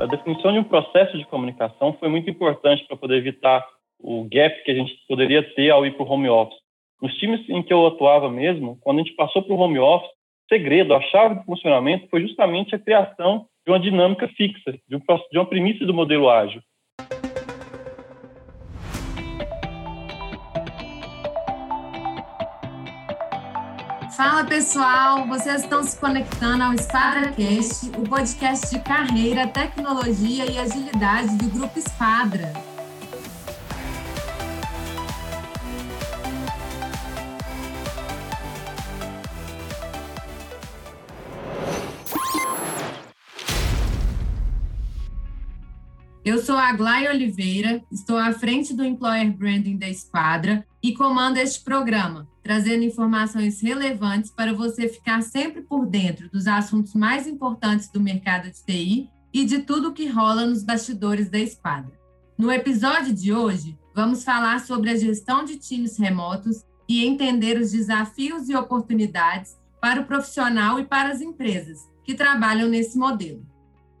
A definição de um processo de comunicação foi muito importante para poder evitar o gap que a gente poderia ter ao ir para o home office. Nos times em que eu atuava mesmo, quando a gente passou para o home office, o segredo, a chave do funcionamento foi justamente a criação de uma dinâmica fixa, de uma premissa do modelo ágil. Fala pessoal, vocês estão se conectando ao SquadraCast, o podcast de carreira, tecnologia e agilidade do Grupo Esquadra. Eu sou a Glay Oliveira, estou à frente do Employer Branding da Esquadra e comando este programa, trazendo informações relevantes para você ficar sempre por dentro dos assuntos mais importantes do mercado de TI e de tudo que rola nos bastidores da Esquadra. No episódio de hoje, vamos falar sobre a gestão de times remotos e entender os desafios e oportunidades para o profissional e para as empresas que trabalham nesse modelo.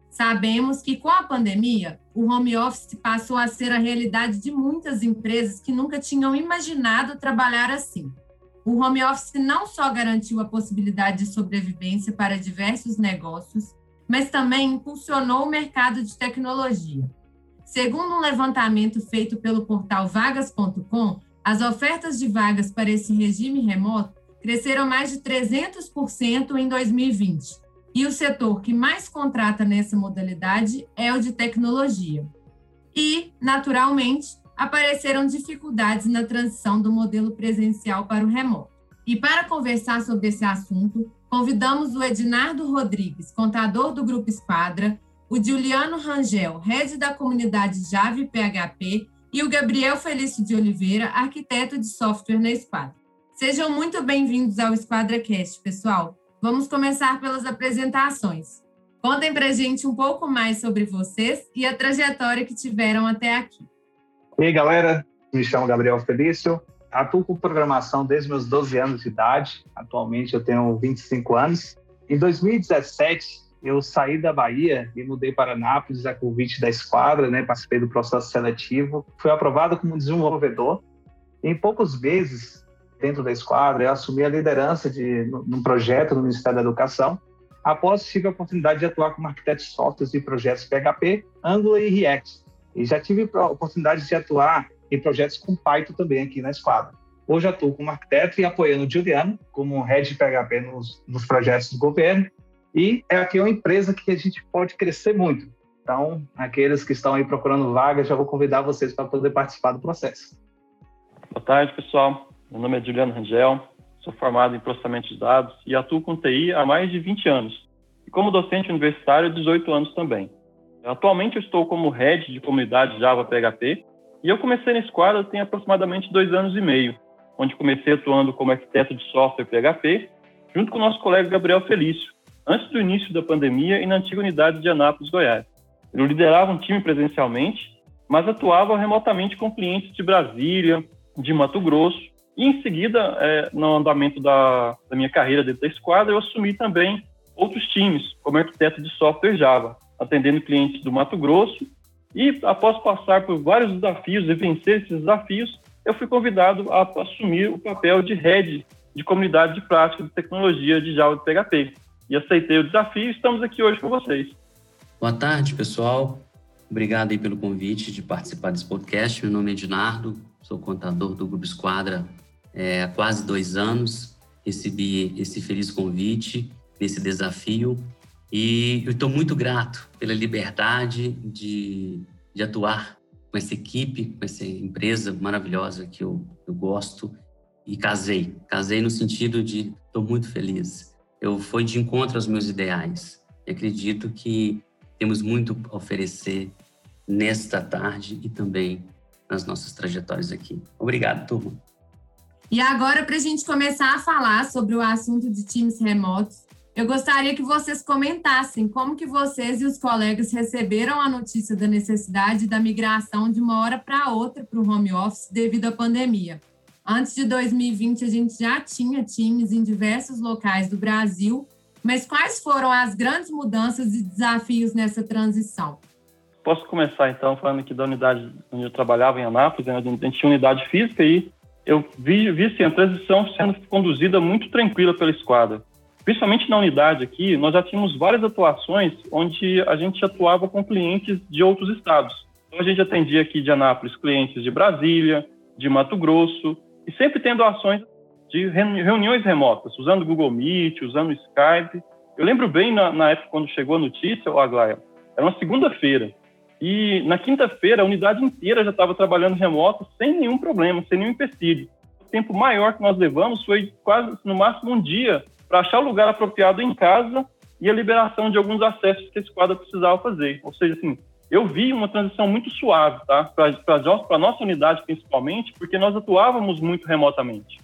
Sabemos que com a pandemia, o home office passou a ser a realidade de muitas empresas que nunca tinham imaginado trabalhar assim. O home office não só garantiu a possibilidade de sobrevivência para diversos negócios, mas também impulsionou o mercado de tecnologia. Segundo um levantamento feito pelo portal vagas.com, as ofertas de vagas para esse regime remoto cresceram mais de 300% em 2020 e o setor que mais contrata nessa modalidade é o de tecnologia. E, naturalmente, apareceram dificuldades na transição do modelo presencial para o remoto. E para conversar sobre esse assunto, convidamos o Ednardo Rodrigues, contador do Grupo Esquadra, o Juliano Rangel, head da comunidade Java e PHP, e o Gabriel Felício de Oliveira, arquiteto de software na Esquadra. Sejam muito bem-vindos ao EsquadraCast, pessoal. Vamos começar pelas apresentações. Contem para gente um pouco mais sobre vocês e a trajetória que tiveram até aqui. E aí, galera, me chamo Gabriel Felício, atuo com programação desde meus 12 anos de idade, atualmente eu tenho 25 anos. Em 2017, eu saí da Bahia e mudei para Nápoles a convite da esquadra, né? participei do processo seletivo, fui aprovado como desenvolvedor. Em poucos meses, dentro da esquadra, eu assumi a liderança de num projeto no Ministério da Educação. Após tive a oportunidade de atuar como arquiteto de softwares e projetos PHP, Angular e React. E já tive a oportunidade de atuar em projetos com Python também aqui na esquadra. Hoje atuo como arquiteto e apoiando o Juliano como head de PHP nos, nos projetos do governo. E é aqui uma empresa que a gente pode crescer muito. Então, aqueles que estão aí procurando vagas, já vou convidar vocês para poder participar do processo. Boa tarde, pessoal. Meu nome é Juliano Rangel, sou formado em processamento de dados e atuo com TI há mais de 20 anos. E como docente universitário, 18 anos também. Atualmente eu estou como head de comunidade Java PHP e eu comecei na esquadra tem aproximadamente dois anos e meio, onde comecei atuando como arquiteto de software PHP, junto com o nosso colega Gabriel Felício, antes do início da pandemia e na antiga unidade de Anápolis, Goiás. Eu liderava um time presencialmente, mas atuava remotamente com clientes de Brasília, de Mato Grosso e em seguida, é, no andamento da, da, minha carreira dentro da esquadra, eu assumi também outros times, como arquiteto de software Java, atendendo clientes do Mato Grosso. E após passar por vários desafios e vencer esses desafios, eu fui convidado a assumir o papel de head de comunidade de prática de tecnologia de Java e PHP. E aceitei o desafio e estamos aqui hoje com vocês. Boa tarde, pessoal. Obrigado aí pelo convite de participar desse podcast. Meu nome é Ednardo, sou contador do Grupo Esquadra é, há quase dois anos. Recebi esse feliz convite, esse desafio, e eu estou muito grato pela liberdade de, de atuar com essa equipe, com essa empresa maravilhosa que eu, eu gosto. E casei. Casei no sentido de estou muito feliz. Eu fui de encontro aos meus ideais. E acredito que temos muito a oferecer nesta tarde e também nas nossas trajetórias aqui. Obrigado, turma. E agora, para a gente começar a falar sobre o assunto de times remotos, eu gostaria que vocês comentassem como que vocês e os colegas receberam a notícia da necessidade da migração de uma hora para outra para o home office devido à pandemia. Antes de 2020, a gente já tinha times em diversos locais do Brasil, mas quais foram as grandes mudanças e desafios nessa transição? posso começar então falando aqui da unidade onde eu trabalhava em Anápolis, né? a gente tinha unidade física e eu vi, vi assim, a transição sendo conduzida muito tranquila pela esquadra. Principalmente na unidade aqui, nós já tínhamos várias atuações onde a gente atuava com clientes de outros estados. Então a gente atendia aqui de Anápolis clientes de Brasília, de Mato Grosso, e sempre tendo ações de reuniões remotas, usando Google Meet, usando Skype. Eu lembro bem na, na época quando chegou a notícia, o Aglaia, era uma segunda-feira. E na quinta-feira, a unidade inteira já estava trabalhando remoto sem nenhum problema, sem nenhum empecilho. O tempo maior que nós levamos foi quase, no máximo, um dia para achar o lugar apropriado em casa e a liberação de alguns acessos que esse quadro precisava fazer. Ou seja, assim, eu vi uma transição muito suave, tá? Para a nossa unidade, principalmente, porque nós atuávamos muito remotamente.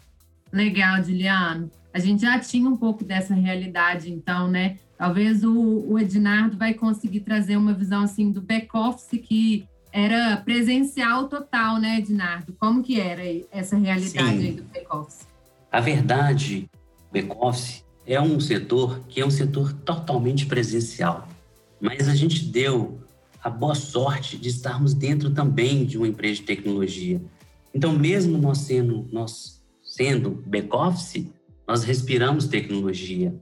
Legal, Juliano. A gente já tinha um pouco dessa realidade, então, né? Talvez o, o Ednardo vai conseguir trazer uma visão assim do back-office que era presencial total, né, Ednardo? Como que era essa realidade Sim. aí do back-office? A verdade, back-office é um setor que é um setor totalmente presencial. Mas a gente deu a boa sorte de estarmos dentro também de uma empresa de tecnologia. Então, mesmo nós sendo, nós sendo back-office, nós respiramos tecnologia.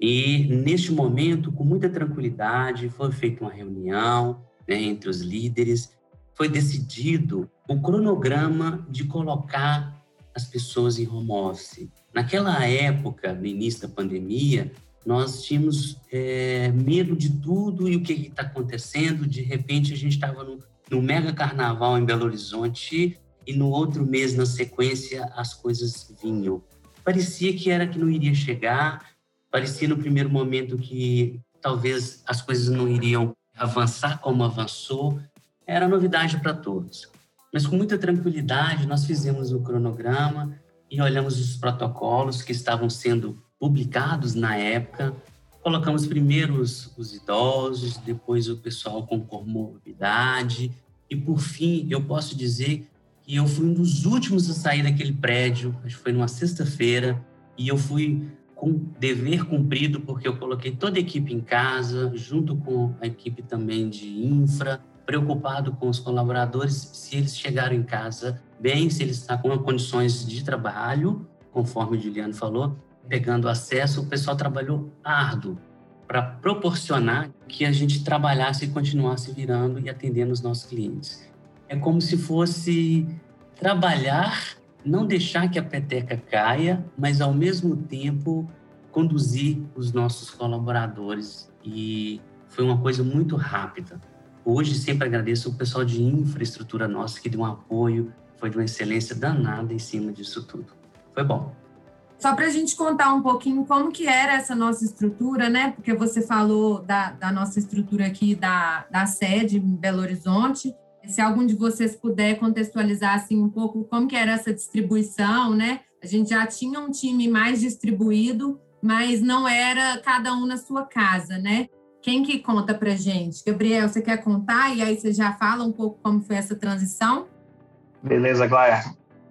E neste momento, com muita tranquilidade, foi feita uma reunião né, entre os líderes, foi decidido o cronograma de colocar as pessoas em home office. Naquela época, no início da pandemia, nós tínhamos é, medo de tudo e o que está acontecendo. De repente, a gente estava no, no mega carnaval em Belo Horizonte e no outro mês, na sequência, as coisas vinham. Parecia que era que não iria chegar, Parecia no primeiro momento que talvez as coisas não iriam avançar como avançou. Era novidade para todos. Mas com muita tranquilidade, nós fizemos o cronograma e olhamos os protocolos que estavam sendo publicados na época. Colocamos primeiro os, os idosos, depois o pessoal com comorbidade, e por fim, eu posso dizer que eu fui um dos últimos a sair daquele prédio, acho que foi numa sexta-feira, e eu fui com dever cumprido, porque eu coloquei toda a equipe em casa, junto com a equipe também de infra, preocupado com os colaboradores, se eles chegaram em casa bem, se eles estão com condições de trabalho, conforme o Juliano falou, pegando acesso, o pessoal trabalhou árduo para proporcionar que a gente trabalhasse e continuasse virando e atendendo os nossos clientes. É como se fosse trabalhar não deixar que a peteca caia, mas ao mesmo tempo conduzir os nossos colaboradores. E foi uma coisa muito rápida. Hoje sempre agradeço o pessoal de infraestrutura nossa que deu um apoio, foi de uma excelência danada em cima disso tudo. Foi bom. Só para a gente contar um pouquinho como que era essa nossa estrutura, né? Porque você falou da, da nossa estrutura aqui da, da sede em Belo Horizonte, se algum de vocês puder contextualizar assim um pouco como que era essa distribuição, né? A gente já tinha um time mais distribuído, mas não era cada um na sua casa, né? Quem que conta para gente? Gabriel, você quer contar e aí você já fala um pouco como foi essa transição? Beleza, Glória.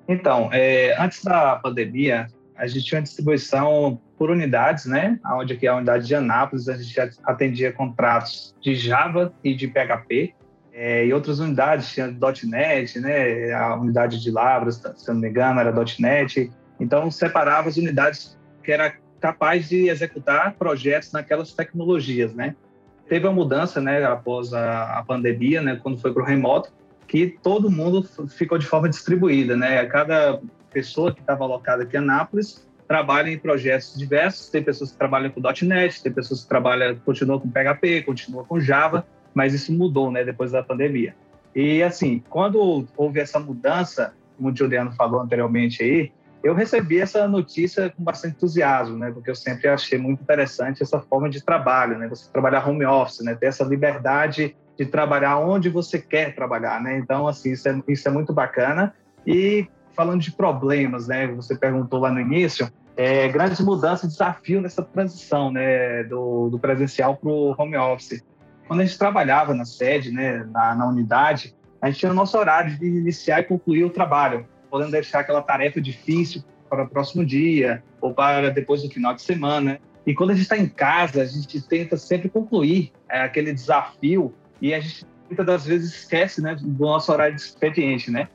Então, é, antes da pandemia, a gente tinha uma distribuição por unidades, né? Onde aqui é a unidade de Anápolis, a gente atendia contratos de Java e de PHP. É, e outras unidades, tinha .NET, né? A unidade de Lavras, se não me engano, era .NET. Então, separava as unidades que era capaz de executar projetos naquelas tecnologias, né? Teve uma mudança, né, após a, a pandemia, né, quando foi para o remoto, que todo mundo ficou de forma distribuída, né? Cada pessoa que estava alocada aqui em Anápolis trabalha em projetos diversos. Tem pessoas que trabalham com .NET, tem pessoas que trabalham, continuam com PHP, continuam com Java mas isso mudou, né, depois da pandemia. E assim, quando houve essa mudança, como o Juliano falou anteriormente aí, eu recebi essa notícia com bastante entusiasmo, né, porque eu sempre achei muito interessante essa forma de trabalho, né, você trabalhar home office, né, ter essa liberdade de trabalhar onde você quer trabalhar, né. Então, assim, isso é, isso é muito bacana. E falando de problemas, né, você perguntou lá no início, é, grandes mudanças, desafio nessa transição, né, do, do presencial para o home office. Quando a gente trabalhava na sede, né, na, na unidade, a gente tinha o nosso horário de iniciar e concluir o trabalho, podendo deixar aquela tarefa difícil para o próximo dia ou para depois do final de semana. E quando a gente está em casa, a gente tenta sempre concluir é, aquele desafio e a gente muitas das vezes esquece né, do nosso horário de expediente, né?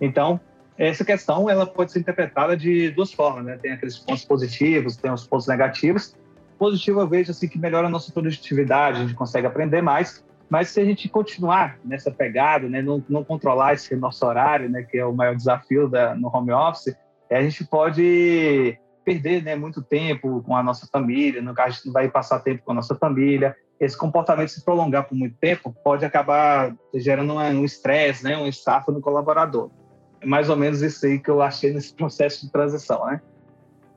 Então, essa questão ela pode ser interpretada de duas formas, né? Tem aqueles pontos positivos, tem os pontos negativos. Positivo eu vejo assim que melhora a nossa produtividade, a gente consegue aprender mais, mas se a gente continuar nessa pegada, né, não, não controlar esse nosso horário, né, que é o maior desafio da, no home office, a gente pode perder né, muito tempo com a nossa família, no caso a gente não vai passar tempo com a nossa família. Esse comportamento se prolongar por muito tempo pode acabar gerando um estresse, né, um estafa no colaborador. É mais ou menos isso aí que eu achei nesse processo de transição, né?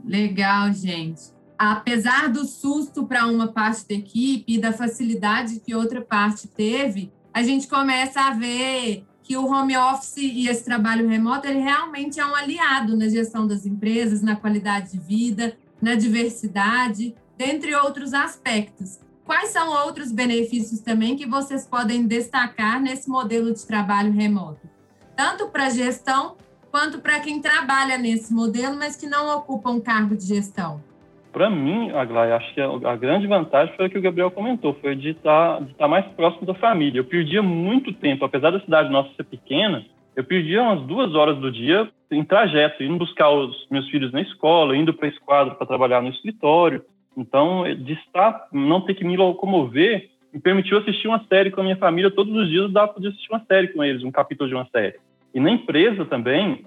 Legal, gente apesar do susto para uma parte da equipe e da facilidade que outra parte teve, a gente começa a ver que o home office e esse trabalho remoto ele realmente é um aliado na gestão das empresas, na qualidade de vida, na diversidade, dentre outros aspectos. Quais são outros benefícios também que vocês podem destacar nesse modelo de trabalho remoto? Tanto para a gestão quanto para quem trabalha nesse modelo, mas que não ocupa um cargo de gestão para mim, Aglai, acho que a, grande vantagem foi o que o Gabriel comentou, foi de estar, tá, de tá mais próximo da família. Eu perdia muito tempo, apesar da cidade nossa ser pequena, eu perdia umas duas horas do dia em trajeto, indo buscar os meus filhos na escola, indo para a esquadra para trabalhar no escritório. Então, de estar, não ter que me locomover, me permitiu assistir uma série com a minha família todos os dias, dava para assistir uma série com eles, um capítulo de uma série. E na empresa também,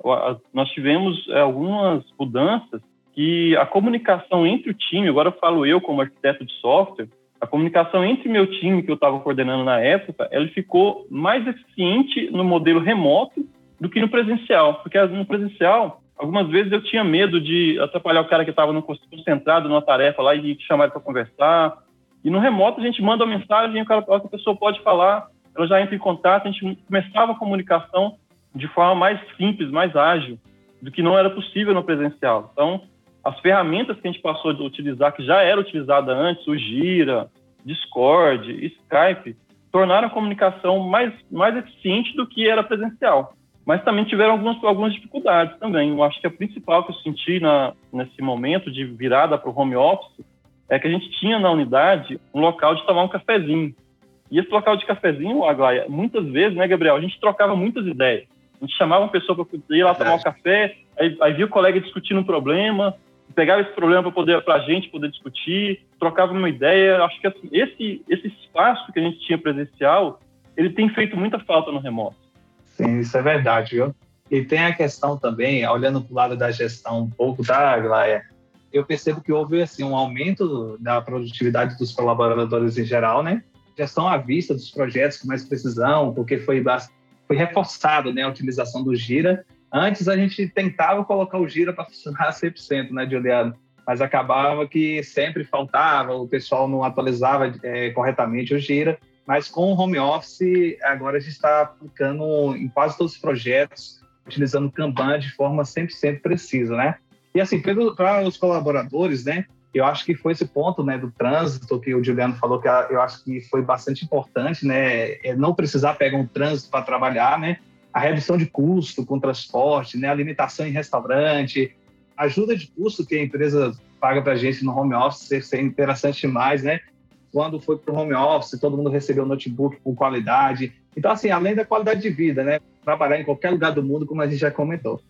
nós tivemos é, algumas mudanças que a comunicação entre o time, agora eu falo eu como arquiteto de software, a comunicação entre meu time que eu estava coordenando na época, ela ficou mais eficiente no modelo remoto do que no presencial, porque no presencial, algumas vezes eu tinha medo de atrapalhar o cara que estava concentrado numa tarefa lá e chamar ele para conversar. E no remoto a gente manda uma mensagem, o cara, a pessoa pode falar, ela já entra em contato, a gente começava a comunicação de forma mais simples, mais ágil, do que não era possível no presencial. Então, as ferramentas que a gente passou a utilizar, que já era utilizada antes, o Gira, Discord, Skype, tornaram a comunicação mais, mais eficiente do que era presencial. Mas também tiveram algumas, algumas dificuldades também. Eu acho que a principal que eu senti na, nesse momento de virada para o home office é que a gente tinha na unidade um local de tomar um cafezinho. E esse local de cafezinho, Aglaia, muitas vezes, né, Gabriel, a gente trocava muitas ideias. A gente chamava uma pessoa para ir lá tomar um café, aí, aí via o colega discutindo um problema, pegava esse problema para poder para a gente poder discutir, trocava uma ideia. Acho que assim, esse esse espaço que a gente tinha presencial, ele tem feito muita falta no remoto. Sim, isso é verdade, viu? E tem a questão também, olhando para o lado da gestão um pouco da Aglaia, eu percebo que houve assim um aumento da produtividade dos colaboradores em geral, né? Gestão à vista dos projetos com mais precisão, porque foi foi reforçado, né, a utilização do Gira Antes a gente tentava colocar o Gira para funcionar 100%, né, Juliano? Mas acabava que sempre faltava, o pessoal não atualizava é, corretamente o Gira. Mas com o home office, agora a gente está aplicando em quase todos os projetos, utilizando Kanban de forma 100% precisa, né? E assim, para os colaboradores, né? Eu acho que foi esse ponto, né, do trânsito que o Juliano falou que eu acho que foi bastante importante, né? É não precisar pegar um trânsito para trabalhar, né? A redução de custo com transporte, né, a limitação em restaurante, ajuda de custo que a empresa paga para a gente no home office ser interessante demais, né? Quando foi para o home office, todo mundo recebeu notebook com qualidade. Então, assim, além da qualidade de vida, né? Trabalhar em qualquer lugar do mundo, como a gente já comentou.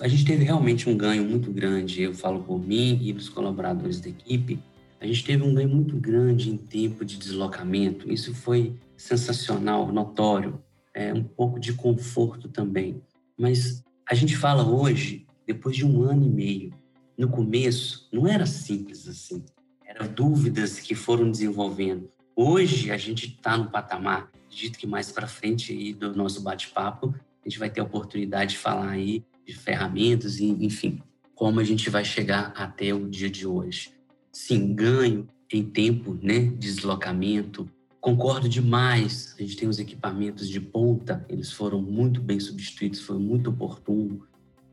A gente teve realmente um ganho muito grande, eu falo por mim e dos colaboradores da equipe. A gente teve um ganho muito grande em tempo de deslocamento. Isso foi sensacional, notório é, um pouco de conforto também. Mas a gente fala hoje, depois de um ano e meio, no começo não era simples assim. Eram dúvidas que foram desenvolvendo. Hoje a gente está no patamar, acredito que mais para frente aí do nosso bate-papo, a gente vai ter a oportunidade de falar aí de ferramentas e, enfim, como a gente vai chegar até o dia de hoje. Sim, ganho em tempo, né, deslocamento, Concordo demais. A gente tem os equipamentos de ponta, eles foram muito bem substituídos, foi muito oportuno.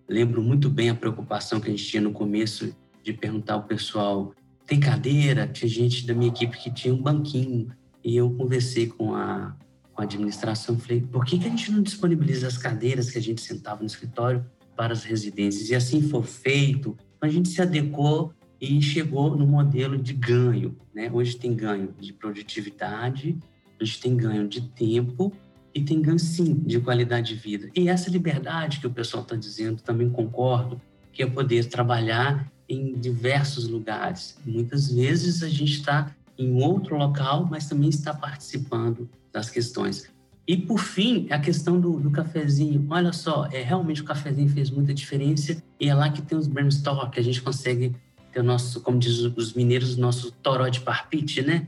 Lembro muito bem a preocupação que a gente tinha no começo de perguntar ao pessoal: tem cadeira? Tinha gente da minha equipe que tinha um banquinho. E eu conversei com a, com a administração, falei: por que, que a gente não disponibiliza as cadeiras que a gente sentava no escritório para as residências? E assim foi feito. A gente se adequou e chegou no modelo de ganho. Né? Hoje tem ganho de produtividade, a gente tem ganho de tempo e tem ganho, sim, de qualidade de vida. E essa liberdade que o pessoal está dizendo, também concordo, que é poder trabalhar em diversos lugares. Muitas vezes a gente está em outro local, mas também está participando das questões. E, por fim, a questão do, do, cafezinho. Olha só, é, realmente o cafezinho fez muita diferença e é lá que tem os brainstorm, que a gente consegue ter o nosso, como diz os mineiros, o nosso toró de parpite, né?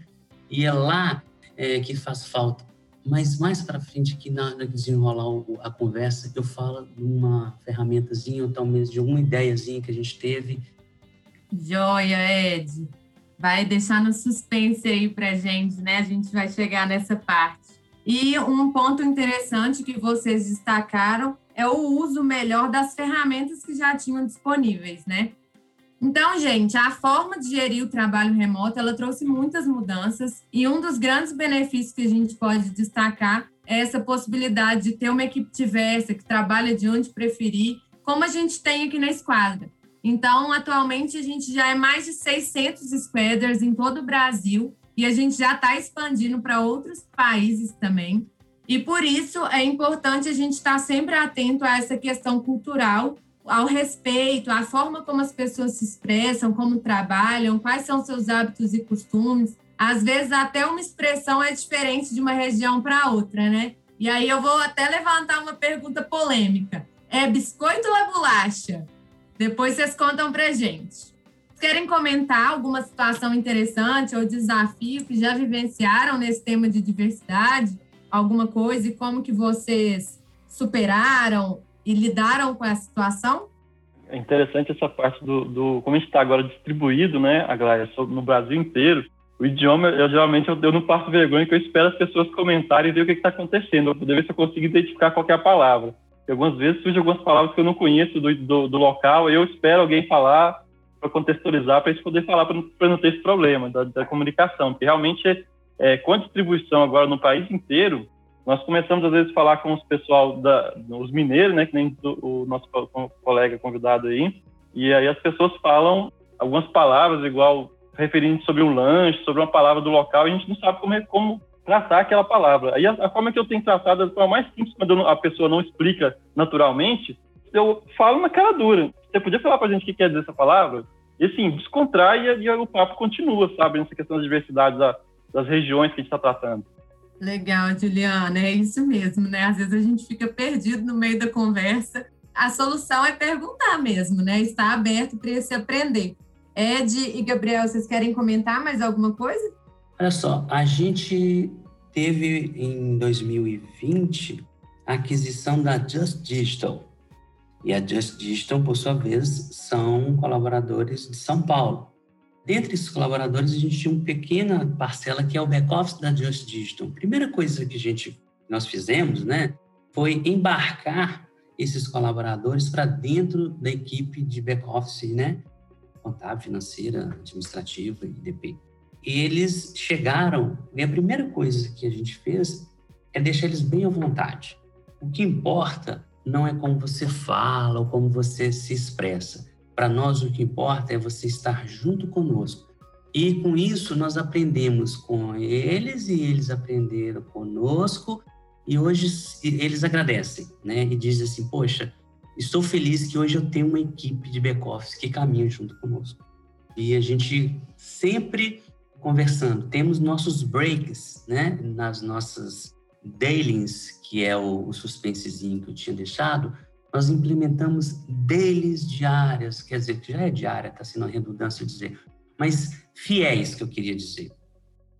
E é lá é, que faz falta. Mas mais para frente, aqui na hora de desenrolar a conversa, eu falo de uma ferramentazinha, ou talvez de uma ideiazinha que a gente teve. Joia, Ed. Vai deixar no suspense aí para gente, né? A gente vai chegar nessa parte. E um ponto interessante que vocês destacaram é o uso melhor das ferramentas que já tinham disponíveis, né? Então, gente, a forma de gerir o trabalho remoto, ela trouxe muitas mudanças e um dos grandes benefícios que a gente pode destacar é essa possibilidade de ter uma equipe diversa que trabalha de onde preferir, como a gente tem aqui na Esquadra. Então, atualmente, a gente já é mais de 600 squaders em todo o Brasil e a gente já está expandindo para outros países também. E por isso é importante a gente estar tá sempre atento a essa questão cultural, ao respeito, à forma como as pessoas se expressam, como trabalham, quais são seus hábitos e costumes. Às vezes até uma expressão é diferente de uma região para outra, né? E aí eu vou até levantar uma pergunta polêmica. É biscoito ou é bolacha? Depois vocês contam para gente querem comentar alguma situação interessante ou desafio que já vivenciaram nesse tema de diversidade? Alguma coisa e como que vocês superaram e lidaram com essa situação? É interessante essa parte do, do como a gente está agora distribuído, né, Aglaia, no Brasil inteiro. O idioma, eu geralmente eu, eu não passo vergonha, que eu espero as pessoas comentarem e ver o que está acontecendo, para poder ver se eu consigo identificar qual é palavra. E algumas vezes surgem algumas palavras que eu não conheço do, do, do local, eu espero alguém falar, para contextualizar, para gente poder falar, para não ter esse problema da, da comunicação. Porque realmente, é, com a distribuição agora no país inteiro, nós começamos às vezes a falar com os pessoal, da, os mineiros, né, que nem o, nosso colega convidado aí, e aí as pessoas falam algumas palavras, igual referindo sobre um lanche, sobre uma palavra do local, e a gente não sabe como, é, como tratar aquela palavra. Aí a, a, forma que eu tenho tratado é a forma mais simples, quando a pessoa não explica naturalmente, eu falo na cara dura. Você podia falar para a gente o que quer dizer essa palavra? E assim, descontrai e, e o papo continua, sabe, nessa questão da diversidade da, das regiões que a gente está tratando. Legal, Juliana, é isso mesmo, né? Às vezes a gente fica perdido no meio da conversa. A solução é perguntar mesmo, né? Estar aberto para se aprender. Ed e Gabriel, vocês querem comentar mais alguma coisa? Olha só, a gente teve em 2020 a aquisição da Just Digital, e a Just Digital, por sua vez, são colaboradores de São Paulo. Dentre esses colaboradores, a gente tinha uma pequena parcela que é o back-office da Just Digital. A primeira coisa que a gente, nós fizemos, né, foi embarcar esses colaboradores para dentro da equipe de back-office, né, contábil, financeira, administrativa e DP. Eles chegaram, e a primeira coisa que a gente fez é deixar eles bem à vontade. O que importa não é como você fala ou como você se expressa. Para nós, o que importa é você estar junto conosco. E com isso, nós aprendemos com eles e eles aprenderam conosco. E hoje eles agradecem, né? E dizem assim: Poxa, estou feliz que hoje eu tenho uma equipe de back-office que caminha junto conosco. E a gente sempre conversando. Temos nossos breaks, né? Nas nossas dailies, que é o suspensezinho que eu tinha deixado, nós implementamos dailies diárias, quer dizer, já é diária, está sendo uma redundância dizer, mas fiéis, que eu queria dizer.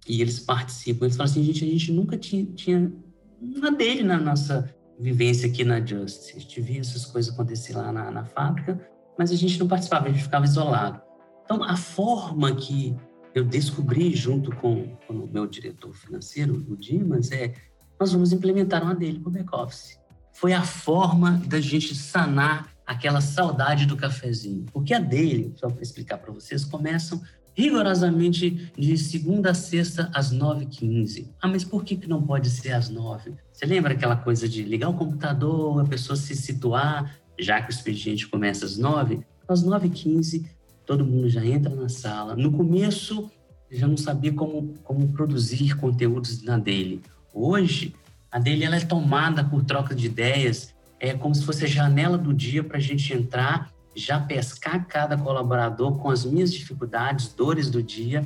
E eles participam, eles falam assim, gente, a gente nunca tinha, tinha uma dele na nossa vivência aqui na Justice. A gente via essas coisas acontecer lá na, na fábrica, mas a gente não participava, a gente ficava isolado. Então, a forma que eu descobri junto com, com o meu diretor financeiro, o Dimas, é nós vamos implementar uma dele para o back-office. Foi a forma da gente sanar aquela saudade do cafezinho. Porque a dele, só para explicar para vocês, começam rigorosamente de segunda a sexta às 9h15. Ah, mas por que, que não pode ser às 9 Você lembra aquela coisa de ligar o computador, a pessoa se situar, já que o expediente começa às 9 Às 9h15, todo mundo já entra na sala. No começo, já não sabia como, como produzir conteúdos na dele Hoje, a dele ela é tomada por troca de ideias, é como se fosse a janela do dia para a gente entrar, já pescar cada colaborador com as minhas dificuldades, dores do dia,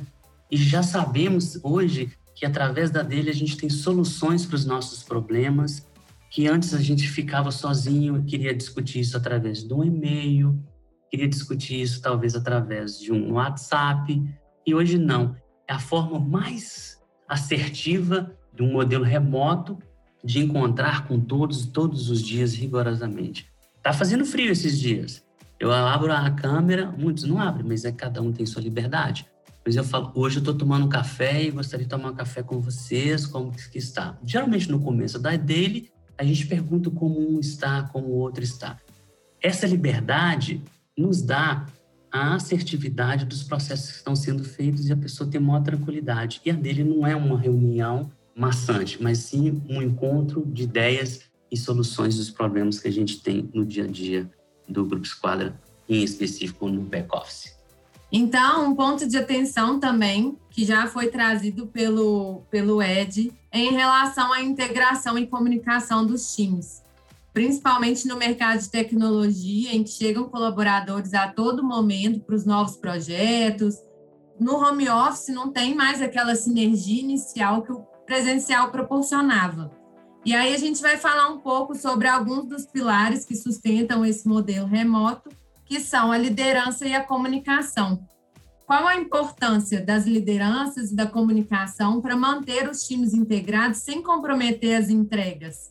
e já sabemos hoje que através da dele a gente tem soluções para os nossos problemas, que antes a gente ficava sozinho, queria discutir isso através de um e-mail, queria discutir isso talvez através de um WhatsApp, e hoje não. É a forma mais assertiva de um modelo remoto de encontrar com todos todos os dias rigorosamente. Tá fazendo frio esses dias. Eu abro a câmera, muitos não abrem, mas é cada um tem sua liberdade. Mas eu falo, hoje eu estou tomando um café e gostaria de tomar um café com vocês, como que está? Geralmente no começo da dele, a gente pergunta como um está, como o outro está. Essa liberdade nos dá a assertividade dos processos que estão sendo feitos e a pessoa tem maior tranquilidade. E a dele não é uma reunião maçante, mas sim um encontro de ideias e soluções dos problemas que a gente tem no dia a dia do Grupo Esquadra, em específico no back-office. Então, um ponto de atenção também, que já foi trazido pelo, pelo Ed, é em relação à integração e comunicação dos times principalmente no mercado de tecnologia, em que chegam colaboradores a todo momento para os novos projetos. No home office não tem mais aquela sinergia inicial que o presencial proporcionava. E aí a gente vai falar um pouco sobre alguns dos pilares que sustentam esse modelo remoto, que são a liderança e a comunicação. Qual a importância das lideranças e da comunicação para manter os times integrados sem comprometer as entregas?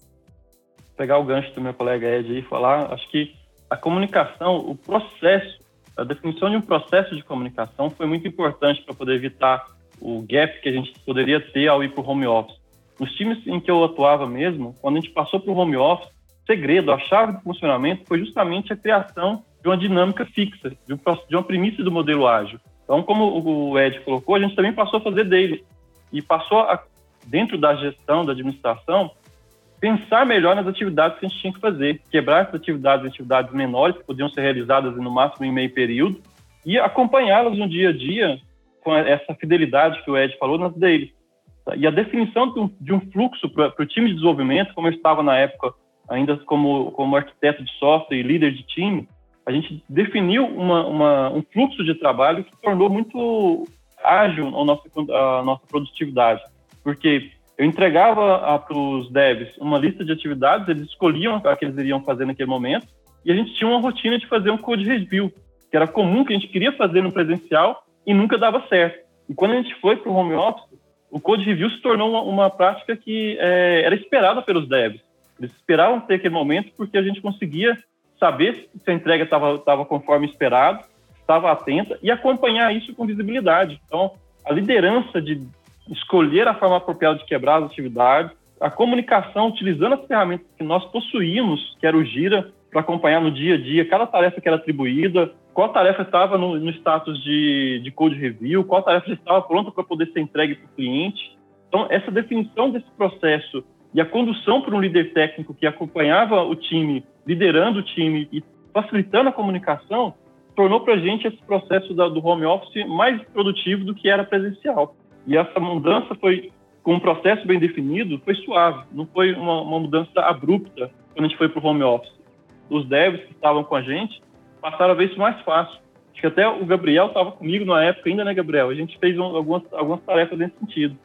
pegar o gancho do meu colega Ed e falar, acho que a comunicação, o processo, a definição de um processo de comunicação foi muito importante para poder evitar o gap que a gente poderia ter ao ir para o home office. Nos times em que eu atuava mesmo, quando a gente passou para o home office, o segredo, a chave do funcionamento foi justamente a criação de uma dinâmica fixa, de, uma premissa do modelo ágil. Então, como o Ed colocou, a gente também passou a fazer dele e passou a, dentro da gestão, da administração, pensar melhor nas atividades que a gente tinha que fazer, quebrar essas atividades em atividades menores, que podiam ser realizadas no máximo em meio período, e acompanhá-las no dia a dia com essa fidelidade que o Ed falou nas deles. E a definição de um, de um fluxo para o time de desenvolvimento, como eu estava na época ainda como, como arquiteto de software e líder de time, a gente definiu uma, uma, um fluxo de trabalho que tornou muito ágil a nossa, a nossa produtividade. Porque eu entregava para os devs uma lista de atividades, eles escolhiam o que eles iriam fazer naquele momento, e a gente tinha uma rotina de fazer um code review, que era comum, que a gente queria fazer no presencial e nunca dava certo. E quando a gente foi para o home office, o code review se tornou uma, uma prática que é, era esperada pelos devs. Eles esperavam ter aquele momento porque a gente conseguia saber se a entrega estava conforme esperado, estava atenta e acompanhar isso com visibilidade. Então, a liderança de escolher a forma apropriada de quebrar as atividades, a comunicação utilizando as ferramentas que nós possuímos, que era o Gira, para acompanhar no dia a dia cada tarefa que era atribuída, qual tarefa estava no, no status de, de code review, qual tarefa estava pronta para poder ser entregue para o cliente. Então, essa definição desse processo e a condução por um líder técnico que acompanhava o time, liderando o time e facilitando a comunicação, tornou para a gente esse processo da, do home office mais produtivo do que era presencial. E essa mudança foi, com um processo bem definido, foi suave, não foi uma, uma mudança abrupta quando a gente foi para o home office. Os devs que estavam com a gente passaram a ver isso mais fácil. Acho que até o Gabriel estava comigo na época ainda, né, Gabriel? A gente fez um, algumas, algumas tarefas nesse sentido.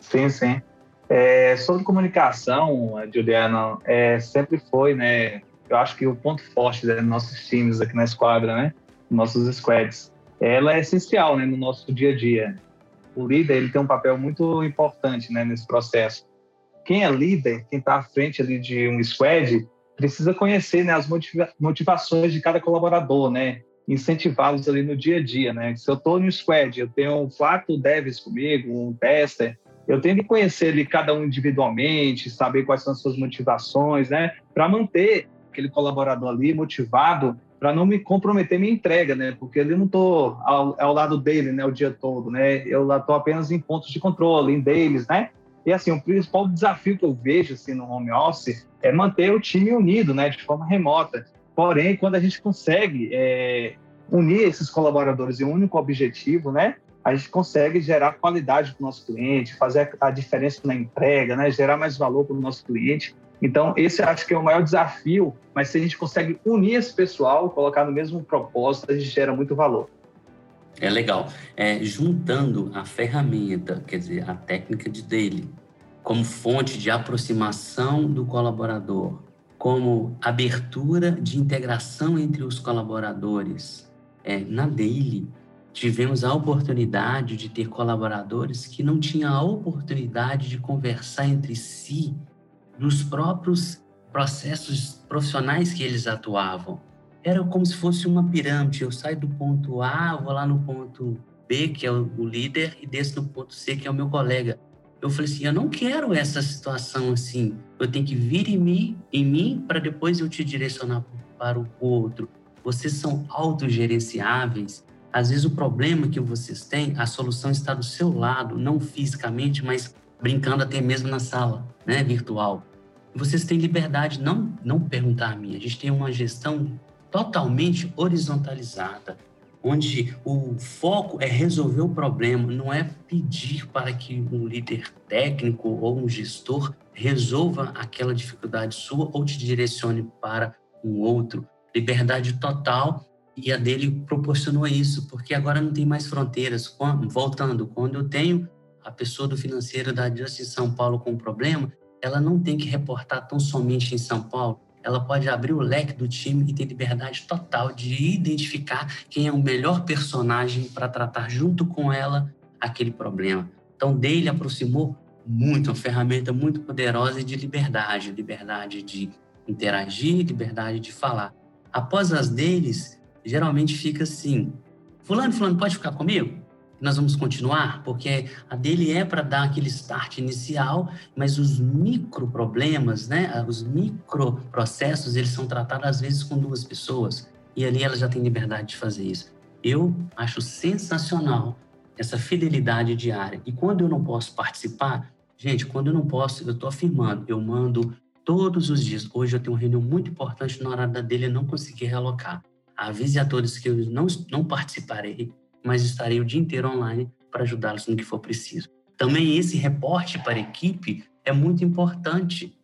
Sim, sim. É, sobre comunicação, Juliana, é, sempre foi, né? Eu acho que o ponto forte dos nossos times aqui na esquadra, né? Nossos squads, ela é essencial, né, no nosso dia a dia o líder ele tem um papel muito importante né, nesse processo. Quem é líder, quem está à frente ali de um squad, precisa conhecer né, as motiva motivações de cada colaborador, né? incentivá-los ali no dia a dia. Né? Se eu estou no squad, eu tenho quatro devs comigo, um tester, eu tenho que conhecer ali cada um individualmente, saber quais são as suas motivações, né? para manter aquele colaborador ali motivado para não me comprometer minha entrega, né? Porque eu não estou ao, ao, lado dele, né, o dia todo, né? Eu estou apenas em pontos de controle, em deles, né? E assim, o principal desafio que eu vejo assim no home office é manter o time unido, né, de forma remota. Porém, quando a gente consegue é, unir esses colaboradores em um único objetivo, né, a gente consegue gerar qualidade para o nosso cliente, fazer a diferença na entrega, né? gerar mais valor para o nosso cliente. Então, esse acho que é o maior desafio, mas se a gente consegue unir esse pessoal, colocar no mesmo propósito, a gente gera muito valor. É legal. É, juntando a ferramenta, quer dizer, a técnica de daily, como fonte de aproximação do colaborador, como abertura de integração entre os colaboradores. É, na daily, tivemos a oportunidade de ter colaboradores que não tinham a oportunidade de conversar entre si nos próprios processos profissionais que eles atuavam. Era como se fosse uma pirâmide. Eu saio do ponto A, vou lá no ponto B, que é o líder, e desço no ponto C, que é o meu colega. Eu falei assim, eu não quero essa situação assim. Eu tenho que vir em mim, em mim, para depois eu te direcionar para o outro. Vocês são autogerenciáveis. Às vezes o problema que vocês têm, a solução está do seu lado, não fisicamente, mas brincando até mesmo na sala, né, virtual. Vocês têm liberdade, não não perguntar a mim. A gente tem uma gestão totalmente horizontalizada, onde o foco é resolver o problema, não é pedir para que um líder técnico ou um gestor resolva aquela dificuldade sua ou te direcione para um outro. Liberdade total e a dele proporcionou isso, porque agora não tem mais fronteiras. Voltando, quando eu tenho a pessoa do financeiro da Just em São Paulo com um problema, ela não tem que reportar tão somente em São Paulo, ela pode abrir o leque do time e ter liberdade total de identificar quem é o melhor personagem para tratar junto com ela aquele problema. Então, dele aproximou muito, uma ferramenta muito poderosa de liberdade, liberdade de interagir, liberdade de falar. Após as deles, geralmente fica assim: Fulano, Fulano, pode ficar comigo? Nós vamos continuar, porque a dele é para dar aquele start inicial, mas os micro problemas, né, os micro processos, eles são tratados às vezes com duas pessoas, e ali ela já tem liberdade de fazer isso. Eu acho sensacional essa fidelidade diária. E quando eu não posso participar, gente, quando eu não posso, eu estou afirmando, eu mando todos os dias. Hoje eu tenho uma reunião muito importante na hora da dele eu não consegui realocar. Avise a todos que eu não, não participarei mas estarei o dia inteiro online para ajudá-los no que for preciso. Também esse reporte para a equipe é muito importante,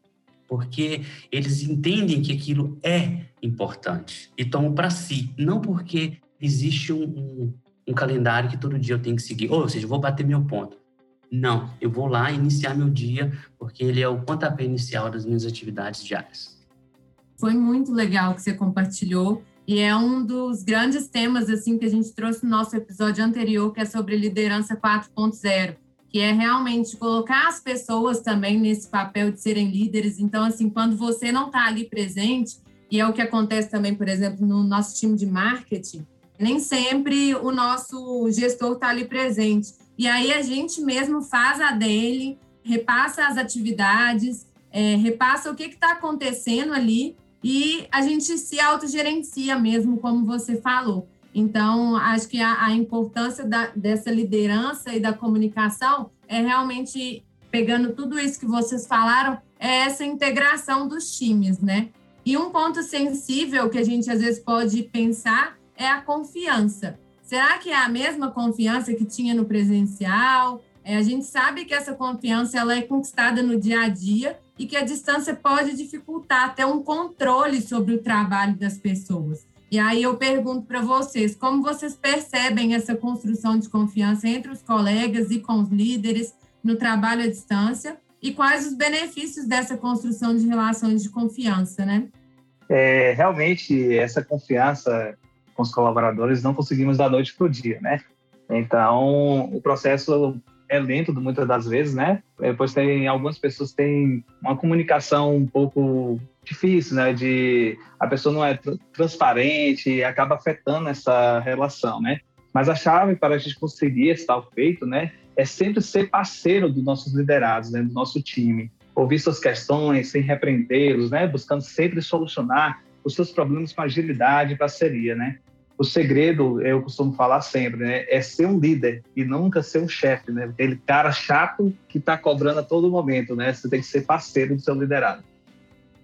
porque eles entendem que aquilo é importante e tomam para si, não porque existe um, um, um, calendário que todo dia eu tenho que seguir, ou seja, vou bater meu ponto. Não, eu vou lá iniciar meu dia, porque ele é o pontapé inicial das minhas atividades diárias. Foi muito legal que você compartilhou e é um dos grandes temas assim que a gente trouxe no nosso episódio anterior, que é sobre liderança 4.0, que é realmente colocar as pessoas também nesse papel de serem líderes. Então, assim, quando você não está ali presente, e é o que acontece também, por exemplo, no nosso time de marketing, nem sempre o nosso gestor está ali presente. E aí a gente mesmo faz a dele, repassa as atividades, é, repassa o que está acontecendo ali e a gente se autogerencia mesmo, como você falou. Então, acho que a, a importância da, dessa liderança e da comunicação é realmente, pegando tudo isso que vocês falaram, é essa integração dos times, né? E um ponto sensível que a gente às vezes pode pensar é a confiança. Será que é a mesma confiança que tinha no presencial? É, a gente sabe que essa confiança ela é conquistada no dia a dia, e que a distância pode dificultar até um controle sobre o trabalho das pessoas. E aí eu pergunto para vocês, como vocês percebem essa construção de confiança entre os colegas e com os líderes no trabalho à distância e quais os benefícios dessa construção de relações de confiança, né? É, realmente, essa confiança com os colaboradores não conseguimos da noite para o dia, né? Então, o processo é lento muitas das vezes, né? Depois tem algumas pessoas têm uma comunicação um pouco difícil, né? De a pessoa não é transparente e acaba afetando essa relação, né? Mas a chave para a gente conseguir esse tal feito, né? É sempre ser parceiro dos nossos liderados, né? Do nosso time, ouvir suas questões sem repreendê-los, né? Buscando sempre solucionar os seus problemas com agilidade e parceria, né? O segredo, eu costumo falar sempre, né, é ser um líder e nunca ser um chefe, né? Aquele cara chato que está cobrando a todo momento, né? Você tem que ser parceiro do seu liderado.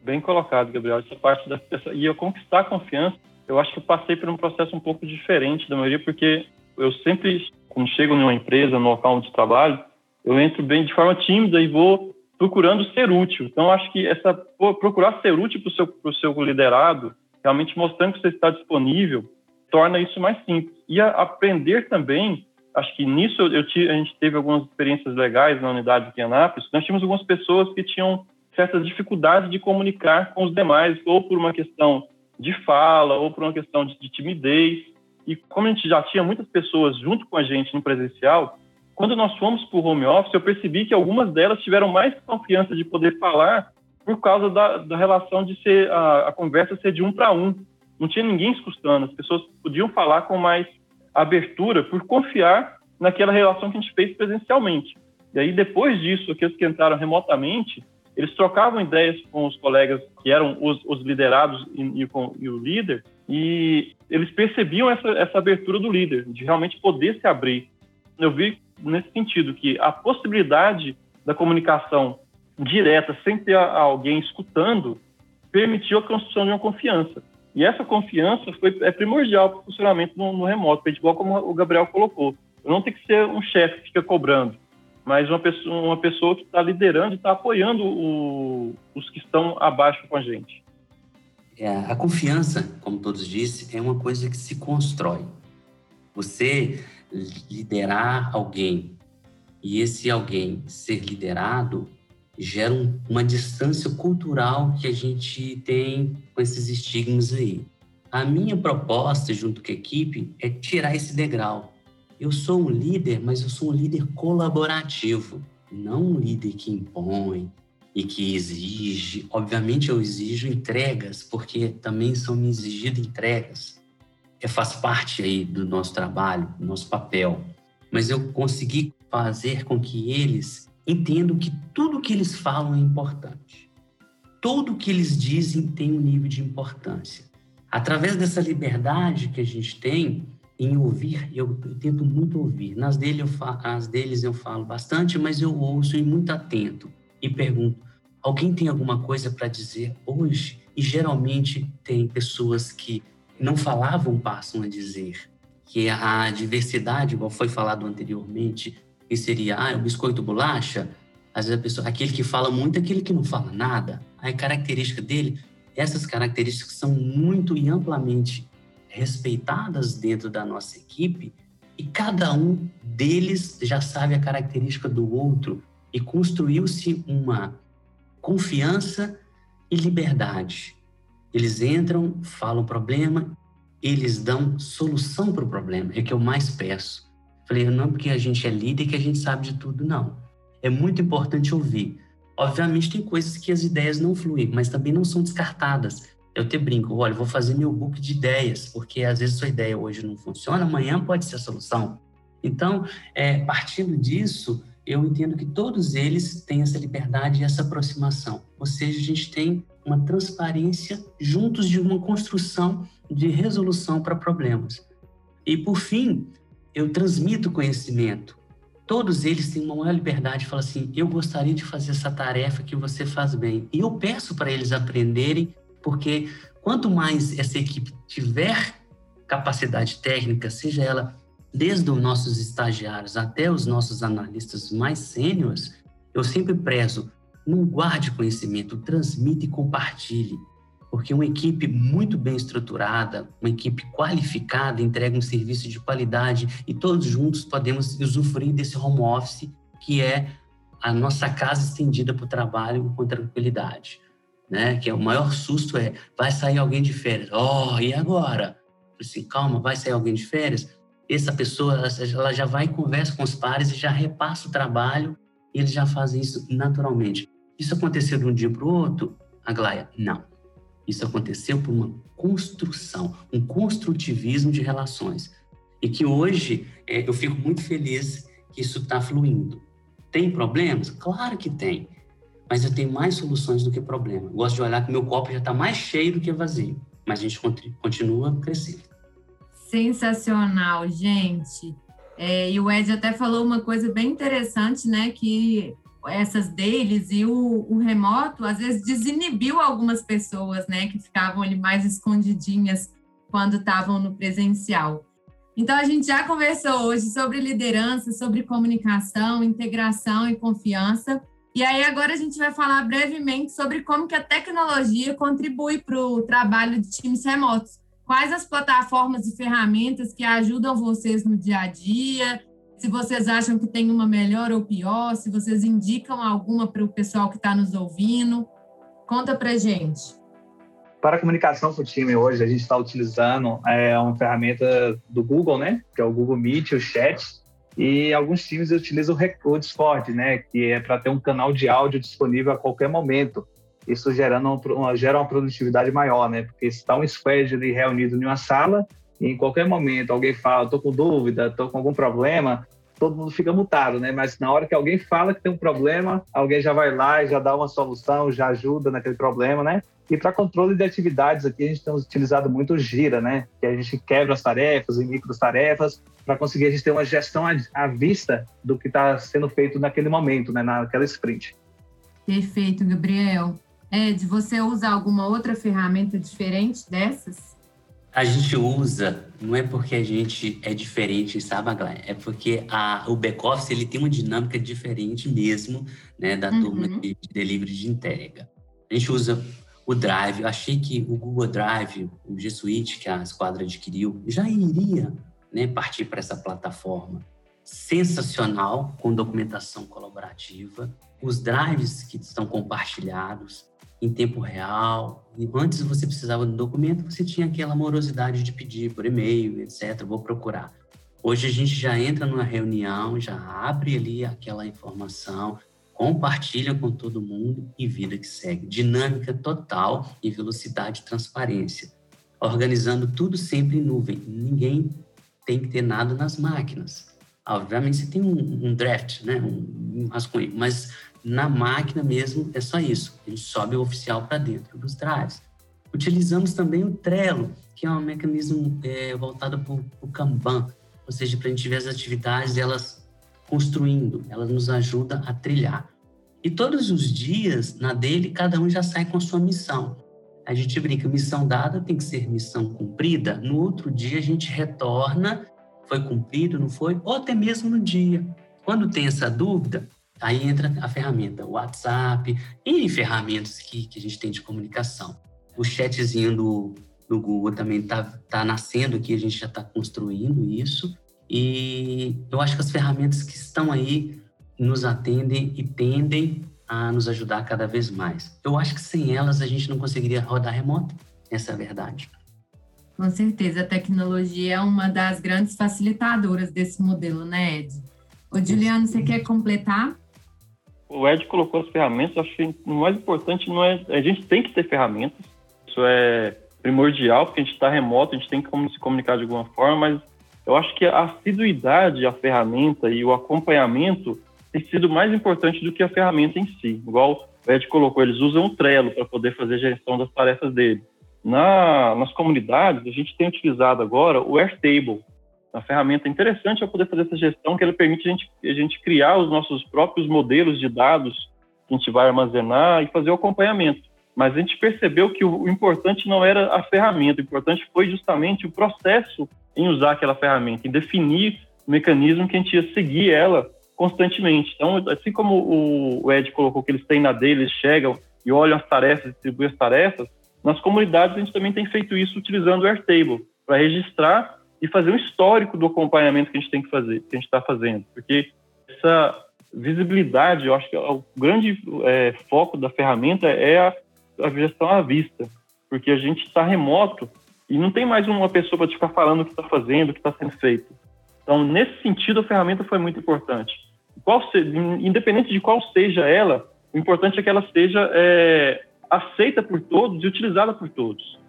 Bem colocado, Gabriel. Essa parte da e eu conquistar a confiança, eu acho que eu passei por um processo um pouco diferente da maioria, porque eu sempre, quando chego em uma empresa, no local de trabalho, eu entro bem de forma tímida e vou procurando ser útil. Então, acho que essa procurar ser útil para o seu, seu liderado, realmente mostrando que você está disponível, torna isso mais simples. E aprender também, acho que nisso eu, eu, a gente teve algumas experiências legais na unidade em Anápolis. Nós tínhamos algumas pessoas que tinham certas dificuldades de comunicar com os demais, ou por uma questão de fala, ou por uma questão de, de timidez. E como a gente já tinha muitas pessoas junto com a gente no presencial, quando nós fomos para o home office, eu percebi que algumas delas tiveram mais confiança de poder falar por causa da, da relação de ser a, a conversa ser de um para um. Não tinha ninguém escutando, as pessoas podiam falar com mais abertura por confiar naquela relação que a gente fez presencialmente. E aí, depois disso, aqueles que entraram remotamente, eles trocavam ideias com os colegas que eram os, os liderados e, e, com, e, o líder, e eles percebiam essa, essa abertura do líder, de realmente poder se abrir. Eu vi nesse sentido, que a possibilidade da comunicação direta, sem ter alguém escutando, permitiu a construção de uma confiança. E essa confiança foi, é primordial para o funcionamento no, no remoto, igual como o Gabriel colocou. Não tem que ser um chefe que fica cobrando, mas uma pessoa, uma pessoa que está liderando e está apoiando o, os que estão abaixo com a gente. É, a confiança, como todos disse, é uma coisa que se constrói. Você liderar alguém e esse alguém ser liderado gera um, uma distância cultural que a gente tem com esses estigmas aí. A minha proposta, junto com a equipe, é tirar esse degrau. Eu sou um líder, mas eu sou um líder colaborativo, não um líder que impõe e que exige. Obviamente, eu exijo entregas, porque também são me exigidas entregas é, faz parte aí do nosso trabalho, do nosso papel. Mas eu consegui fazer com que eles entendam que tudo que eles falam é importante. Tudo que eles dizem tem um nível de importância. Através dessa liberdade que a gente tem em ouvir, eu, eu tento muito ouvir. Nas, dele nas deles eu falo bastante, mas eu ouço e muito atento e pergunto: alguém tem alguma coisa para dizer hoje? E geralmente tem pessoas que não falavam passam a dizer que a diversidade, igual foi falado anteriormente, que seria ah, o biscoito bolacha, às vezes a pessoa, aquele que fala muito é aquele que não fala nada. A característica dele, essas características são muito e amplamente respeitadas dentro da nossa equipe e cada um deles já sabe a característica do outro e construiu-se uma confiança e liberdade eles entram, falam o problema, eles dão solução para o problema. É que eu mais peço. Falei, não é porque a gente é líder que a gente sabe de tudo, não. É muito importante ouvir. Obviamente tem coisas que as ideias não fluem, mas também não são descartadas. Eu te brinco, olha, vou fazer meu book de ideias, porque às vezes sua ideia hoje não funciona, amanhã pode ser a solução. Então, é, partindo disso, eu entendo que todos eles têm essa liberdade e essa aproximação. Ou seja, a gente tem uma transparência juntos de uma construção de resolução para problemas. E, por fim, eu transmito conhecimento. Todos eles têm uma maior liberdade de falar assim: eu gostaria de fazer essa tarefa que você faz bem. E eu peço para eles aprenderem, porque quanto mais essa equipe tiver capacidade técnica, seja ela desde os nossos estagiários até os nossos analistas mais sêniores, eu sempre prezo, não guarde conhecimento, transmita e compartilhe, porque uma equipe muito bem estruturada, uma equipe qualificada, entrega um serviço de qualidade e todos juntos podemos usufruir desse home office, que é a nossa casa estendida para o trabalho com tranquilidade. Né? Que é o maior susto é, vai sair alguém de férias. Oh, e agora? Assim, calma, vai sair alguém de férias? essa pessoa ela já vai e conversa com os pares e já repassa o trabalho e eles já fazem isso naturalmente. Isso aconteceu de um dia para o outro, Aglaia? Não. Isso aconteceu por uma construção, um construtivismo de relações. E que hoje é, eu fico muito feliz que isso está fluindo. Tem problemas? Claro que tem. Mas eu tenho mais soluções do que problema. Gosto de olhar que meu copo já está mais cheio do que vazio. Mas a gente continua crescendo. Sensacional, gente. É, e o Ed até falou uma coisa bem interessante, né? Que essas deles e o, o, remoto às vezes desinibiu algumas pessoas, né? Que ficavam ali mais escondidinhas quando estavam no presencial. Então, a gente já conversou hoje sobre liderança, sobre comunicação, integração e confiança. E aí, agora a gente vai falar brevemente sobre como que a tecnologia contribui para o trabalho de times remotos. Quais as plataformas e ferramentas que ajudam vocês no dia a dia? Se vocês acham que tem uma melhor ou pior, se vocês indicam alguma para o pessoal que está nos ouvindo. Conta para gente. Para a comunicação com o time hoje, a gente está utilizando é, uma ferramenta do Google, né? Que é o Google Meet, o Chat. E alguns times utilizam o Discord, né? Que é para ter um canal de áudio disponível a qualquer momento. Isso gerando uma, gera uma produtividade maior, né? Porque está um squad ali reunido em uma sala em qualquer momento alguém fala, estou com dúvida, estou com algum problema, todo mundo fica mutado, né? Mas na hora que alguém fala que tem um problema, alguém já vai lá e já dá uma solução, já ajuda naquele problema, né? E para controle de atividades aqui, a gente tem utilizado muito o Gira, né? Que a gente quebra as tarefas em micro tarefas para conseguir a gente ter uma gestão à vista do que está sendo feito naquele momento, né? Naquela sprint. Perfeito, Gabriel. Ed, você usa alguma outra ferramenta diferente dessas? A gente usa, não é porque a gente é diferente, sabe, Aglaia? É porque a, o back-office ele tem uma dinâmica diferente mesmo, né, da uhum. turma de, de delivery de entrega. A gente usa o Drive. Eu achei que o Google Drive, o G Suite que a Esquadra adquiriu, já iria né, partir para essa plataforma sensacional, com documentação colaborativa, os drives que estão compartilhados em tempo real. Antes você precisava do documento, você tinha aquela morosidade de pedir por e-mail, etc. Vou procurar. Hoje a gente já entra numa reunião, já abre ali aquela informação, compartilha com todo mundo e vida que segue. Dinâmica total e velocidade e transparência. Organizando tudo sempre em nuvem. Ninguém tem que ter nada nas máquinas. Obviamente você tem um, um draft, né? um, um rascunho, mas na máquina mesmo é só isso. Gente sobe o oficial para dentro dos drives. Utilizamos também o Trello, que é um mecanismo é, voltado para o Kanban, ou seja, para a gente ver as atividades elas construindo, ela nos ajuda a trilhar. E todos os dias, na dele, cada um já sai com a sua missão. A gente brinca, missão dada tem que ser missão cumprida. No outro dia, a gente retorna, foi cumprido, não foi? Ou até mesmo no dia. Quando tem essa dúvida, aí entra a ferramenta WhatsApp e ferramentas que, que a gente tem de comunicação. O chatzinho do, do Google também está tá nascendo aqui, a gente já está construindo isso. E eu acho que as ferramentas que estão aí nos atendem e tendem a nos ajudar cada vez mais. Eu acho que sem elas a gente não conseguiria rodar remoto, essa é a verdade. Com certeza, a tecnologia é uma das grandes facilitadoras desse modelo, né, Ed? Ô, Juliano, você quer completar? O Ed colocou as ferramentas, acho que o mais importante não é. A gente tem que ter ferramentas, isso é primordial, porque a gente está remoto, a gente tem que se comunicar de alguma forma, mas eu acho que a assiduidade à ferramenta e o acompanhamento tem sido mais importante do que a ferramenta em si. Igual o Ed colocou, eles usam o Trello para poder fazer a gestão das tarefas dele. Na, nas comunidades, a gente tem utilizado agora o Airtable, uma ferramenta interessante para poder fazer essa gestão, que ela permite a gente, a gente criar os nossos próprios modelos de dados que a gente vai armazenar e fazer o acompanhamento. Mas a gente percebeu que o, o importante não era a ferramenta, o importante foi justamente o processo em usar aquela ferramenta, em definir o mecanismo que a gente ia seguir ela constantemente. Então, assim como o Ed colocou que eles têm na dele, eles chegam e olham as tarefas, distribuem as tarefas, nas comunidades a gente também tem feito isso utilizando o Airtable, para registrar e fazer um histórico do acompanhamento que a gente tem que fazer, que a gente está fazendo. Porque essa visibilidade, eu acho que é o grande é, foco da ferramenta é a, a gestão à vista, porque a gente está remoto e não tem mais uma pessoa para ficar falando o que está fazendo, o que está sendo feito. Então, nesse sentido, a ferramenta foi muito importante. Se, independente de qual seja ela, o importante é que ela seja é, aceita por todos e utilizada por todos.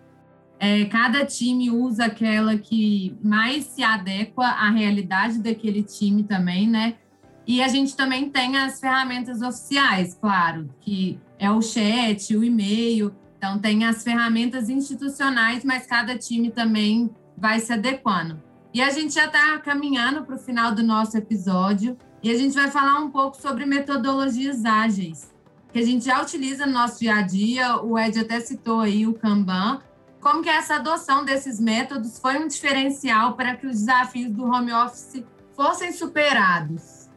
É, cada time usa aquela que mais se adequa à realidade daquele time também, né? E a gente também tem as ferramentas oficiais, claro, que é o chat, o e-mail, então, tem as ferramentas institucionais, mas cada time também vai se adequando. E a gente já está caminhando para o final do nosso episódio e a gente vai falar um pouco sobre metodologias ágeis, que a gente já utiliza no nosso dia a dia. O Ed até citou aí o Kanban, como que essa adoção desses métodos foi um diferencial para que os desafios do home office fossem superados?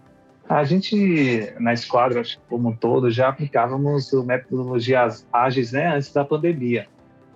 A gente, na esquadra como um todo, já aplicávamos metodologias ágeis né, antes da pandemia.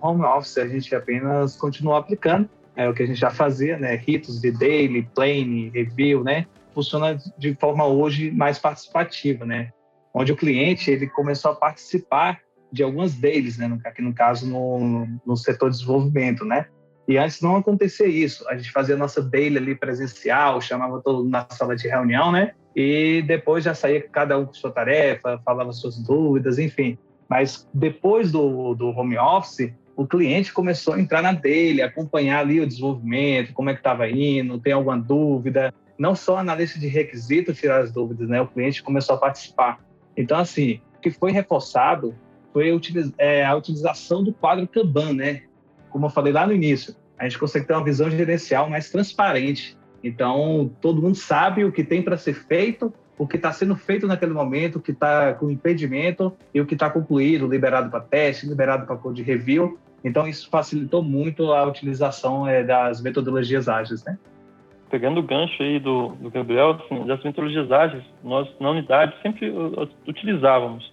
Home office a gente apenas continuou aplicando, é o que a gente já fazia, né? Ritos de daily, plane, review, né? Funciona de forma hoje mais participativa, né? Onde o cliente ele começou a participar de algumas deles, né? Aqui no caso no, no setor de desenvolvimento, né? E antes não acontecia isso. A gente fazia a nossa daily ali presencial, chamava todo mundo na sala de reunião, né? E depois já saía cada um com sua tarefa, falava suas dúvidas, enfim. Mas depois do, do home office, o cliente começou a entrar na dele, acompanhar ali o desenvolvimento, como é que estava indo, tem alguma dúvida. Não só analista de requisitos tirar as dúvidas, né? O cliente começou a participar. Então, assim, o que foi reforçado foi a, é, a utilização do quadro Kanban, né? Como eu falei lá no início, a gente consegue ter uma visão gerencial mais transparente. Então, todo mundo sabe o que tem para ser feito, o que está sendo feito naquele momento, o que está com impedimento e o que está concluído, liberado para teste, liberado para code review. Então, isso facilitou muito a utilização é, das metodologias ágeis, né? Pegando o gancho aí do, do Gabriel, assim, das metodologias ágeis, nós na unidade sempre utilizávamos.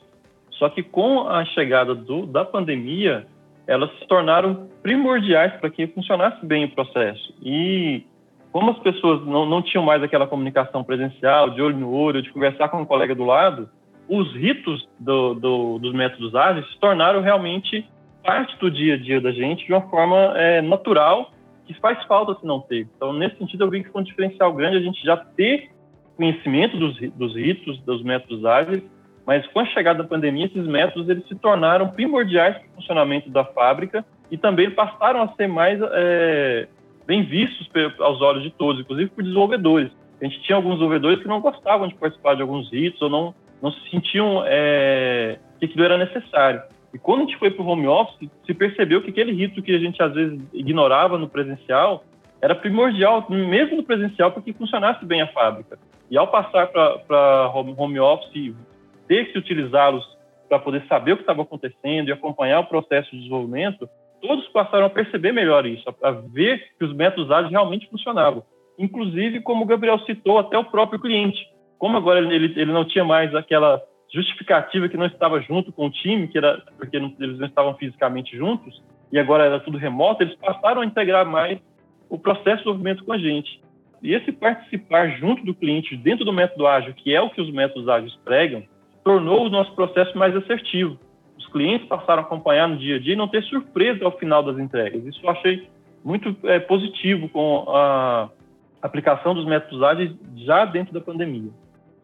Só que com a chegada do, da pandemia, elas se tornaram primordiais para que funcionasse bem o processo. E como as pessoas não, não tinham mais aquela comunicação presencial, de olho no olho, de conversar com um colega do lado, os ritos do, do, dos métodos ágeis se tornaram realmente parte do dia a dia da gente de uma forma é, natural que faz falta se não ter. Então, nesse sentido, eu vi que foi um diferencial grande a gente já ter conhecimento dos, dos ritos, dos métodos ágeis, mas com a chegada da pandemia, esses métodos eles se tornaram primordiais para o funcionamento da fábrica e também passaram a ser mais é, bem vistos aos olhos de todos, inclusive por desenvolvedores. A gente tinha alguns desenvolvedores que não gostavam de participar de alguns ritos ou não, não se sentiam é, que aquilo era necessário. E quando a gente foi para o home office, se percebeu que aquele rito que a gente às vezes ignorava no presencial era primordial, mesmo no presencial, para que funcionasse bem a fábrica. E ao passar para home office ter que utilizá-los para poder saber o que estava acontecendo e acompanhar o processo de desenvolvimento, todos passaram a perceber melhor isso, a ver que os métodos ágeis realmente funcionavam. Inclusive, como o Gabriel citou, até o próprio cliente. Como agora ele, ele não tinha mais aquela justificativa que não estava junto com o time, que era porque não, eles não estavam fisicamente juntos, e agora era tudo remoto, eles passaram a integrar mais o processo de desenvolvimento com a gente. E esse participar junto do cliente dentro do método ágil, que é o que os métodos ágeis pregam, tornou o nosso processo mais assertivo. Os clientes passaram a acompanhar no dia a dia e não ter surpresa ao final das entregas. Isso eu achei muito é, positivo com a aplicação dos métodos ágeis já dentro da pandemia.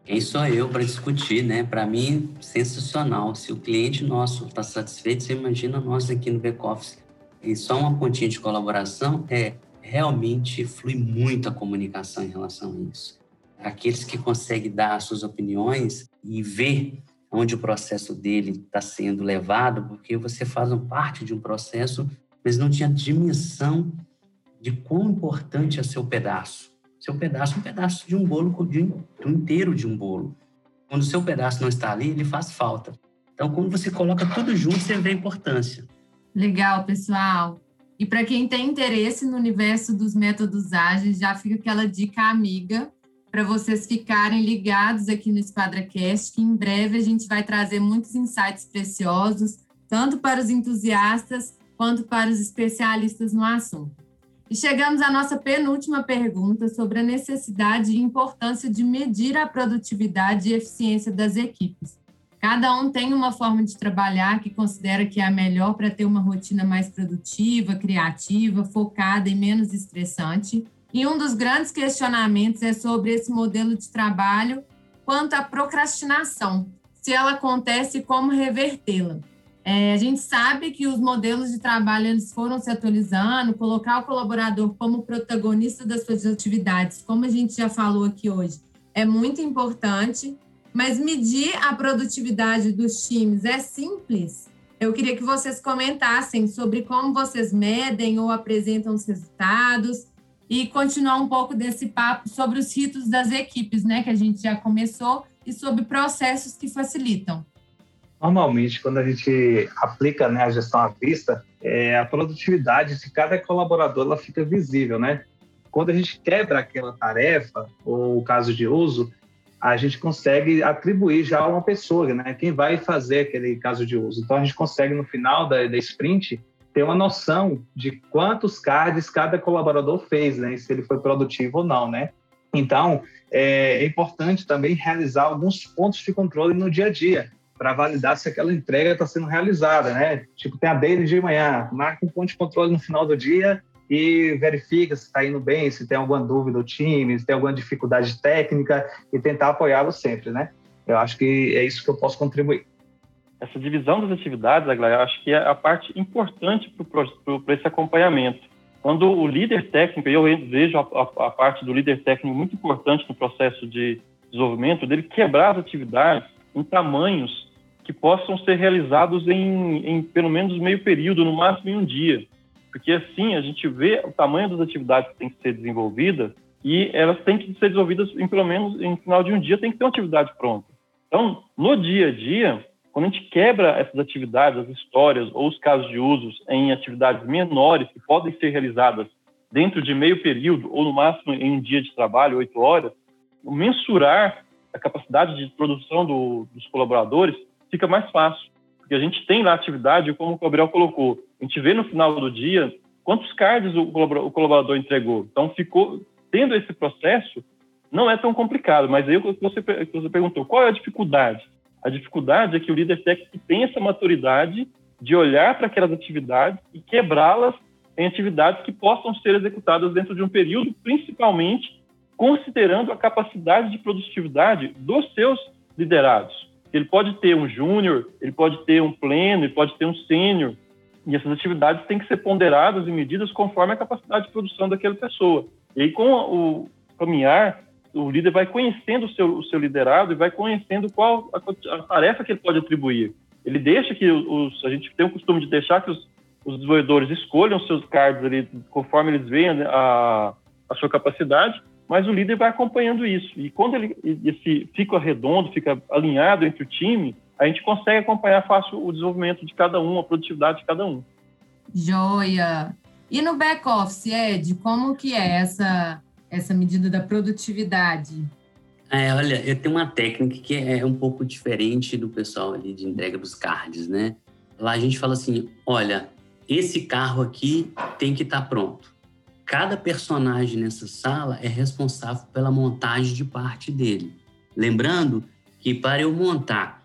Quem sou eu para discutir, né? Para mim, sensacional. Se o cliente nosso está satisfeito, você imagina nós aqui no back-office. E só uma pontinha de colaboração é realmente flui muito a comunicação em relação a isso. Aqueles que conseguem dar suas opiniões e ver onde o processo dele está sendo levado, porque você faz parte de um processo, mas não tinha dimensão de quão importante é seu pedaço seu pedaço é um pedaço de um bolo, de um, inteiro de um bolo. Quando o seu pedaço não está ali, ele faz falta. Então, quando você coloca tudo junto, você vê a importância. Legal, pessoal. E para quem tem interesse no universo dos métodos ágeis, já fica aquela dica amiga para vocês ficarem ligados aqui no EsquadraCast, que em breve a gente vai trazer muitos insights preciosos, tanto para os entusiastas quanto para os especialistas no assunto. E chegamos à nossa penúltima pergunta sobre a necessidade e importância de medir a produtividade e eficiência das equipes. Cada um tem uma forma de trabalhar que considera que é a melhor para ter uma rotina mais produtiva, criativa, focada e menos estressante. E um dos grandes questionamentos é sobre esse modelo de trabalho quanto à procrastinação, se ela acontece e como revertê-la. É, a gente sabe que os modelos de trabalho eles foram se atualizando, colocar o colaborador como protagonista das suas atividades, como a gente já falou aqui hoje, é muito importante, mas medir a produtividade dos times é simples. Eu queria que vocês comentassem sobre como vocês medem ou apresentam os resultados e continuar um pouco desse papo sobre os ritos das equipes, né, que a gente já começou, e sobre processos que facilitam. Normalmente, quando a gente aplica né, a gestão à vista, é, a produtividade de cada colaborador ela fica visível, né? Quando a gente quebra aquela tarefa ou o caso de uso, a gente consegue atribuir já a uma pessoa, né? Quem vai fazer aquele caso de uso. Então, a gente consegue, no final da, da sprint, ter uma noção de quantos cards cada colaborador fez, né? Se ele foi produtivo ou não, né? Então, é, é importante também realizar alguns pontos de controle no dia a dia para validar se aquela entrega está sendo realizada, né? Tipo, tem a dele de manhã, marca um ponto de controle no final do dia e verifica se está indo bem, se tem alguma dúvida do time, se tem alguma dificuldade técnica e tentar apoiá-lo sempre, né? Eu acho que é isso que eu posso contribuir. Essa divisão das atividades, Aglaia, acho que é a parte importante para esse acompanhamento. Quando o líder técnico, eu vejo a, a, a, parte do líder técnico muito importante no processo de desenvolvimento, dele quebrar as atividades em tamanhos que possam ser realizados em, em pelo menos meio período, no máximo em um dia porque assim a gente vê o tamanho das atividades que têm que ser desenvolvidas e elas têm que ser desenvolvidas em pelo menos em final de um dia tem que ter uma atividade pronta. Então, no dia a dia, quando a gente quebra essas atividades, as histórias ou os casos de usos em atividades menores que podem ser realizadas dentro de meio período ou no máximo em um dia de trabalho, oito horas, mensurar a capacidade de produção do, dos colaboradores fica mais fácil, porque a gente tem lá atividade, como o Gabriel colocou, a gente vê no final do dia quantos cards o colaborador entregou. Então, ficou tendo esse processo, não é tão complicado, mas aí você, você perguntou, qual é a dificuldade? A dificuldade é que o líder técnico tem essa maturidade de olhar para aquelas atividades e quebrá-las em atividades que possam ser executadas dentro de um período, principalmente considerando a capacidade de produtividade dos seus liderados. Ele pode ter um júnior, ele pode ter um pleno, ele pode ter um sênior, e essas atividades têm que ser ponderadas e medidas conforme a capacidade de produção daquela pessoa. E aí, com o caminhar, o líder vai conhecendo o seu, o seu liderado e vai conhecendo qual a, a tarefa que ele pode atribuir. Ele deixa que os, a gente tem o costume de deixar que os, os desenvolvedores escolham seus cards ali conforme eles veem a, a sua capacidade, mas o líder vai acompanhando isso. E quando ele esse fica redondo, fica alinhado entre o time, a gente consegue acompanhar fácil o desenvolvimento de cada um, a produtividade de cada um. Joia! E no back-office, Ed, como que é essa, essa medida da produtividade? É, olha, eu tenho uma técnica que é um pouco diferente do pessoal ali de entrega dos cards, né? Lá a gente fala assim, olha, esse carro aqui tem que estar tá pronto. Cada personagem nessa sala é responsável pela montagem de parte dele. Lembrando que para eu montar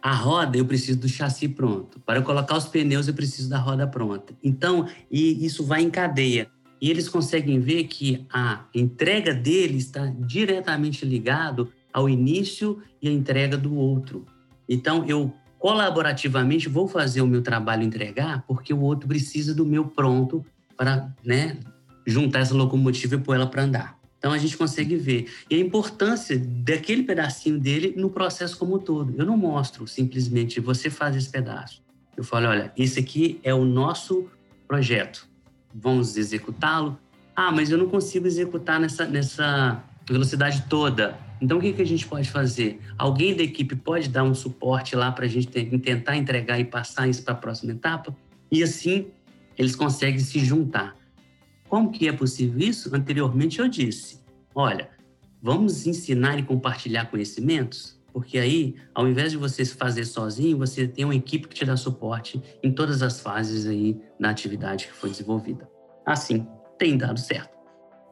a roda, eu preciso do chassi pronto. Para eu colocar os pneus, eu preciso da roda pronta. Então, e isso vai em cadeia. E eles conseguem ver que a entrega dele está diretamente ligado ao início e a entrega do outro. Então, eu colaborativamente vou fazer o meu trabalho entregar porque o outro precisa do meu pronto para né, juntar essa locomotiva e pôr ela para andar. Então a gente consegue ver. E a importância daquele pedacinho dele no processo como um todo. Eu não mostro simplesmente você faz esse pedaço. Eu falo, olha, esse aqui é o nosso projeto. Vamos executá-lo. Ah, mas eu não consigo executar nessa, nessa velocidade toda. Então, o que, que a gente pode fazer? Alguém da equipe pode dar um suporte lá para a gente tentar entregar e passar isso para a próxima etapa? E assim, eles conseguem se juntar. Como que é possível isso? Anteriormente eu disse, olha, vamos ensinar e compartilhar conhecimentos, porque aí, ao invés de você fazer sozinho, você tem uma equipe que te dá suporte em todas as fases aí da atividade que foi desenvolvida. Assim, tem dado certo.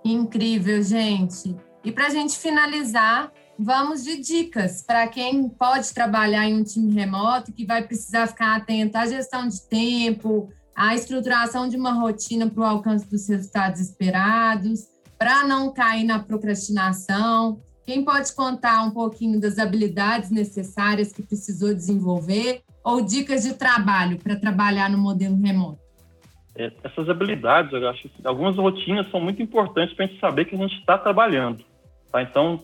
Incrível, gente. E para a gente finalizar, vamos de dicas para quem pode trabalhar em um time remoto, que vai precisar ficar atento à gestão de tempo, a estruturação de uma rotina para o alcance dos resultados esperados, para não cair na procrastinação. Quem pode contar um pouquinho das habilidades necessárias que precisou desenvolver ou dicas de trabalho para trabalhar no modelo remoto? É, essas habilidades, eu acho que algumas rotinas são muito importantes para a gente saber que a gente está trabalhando. Tá? Então,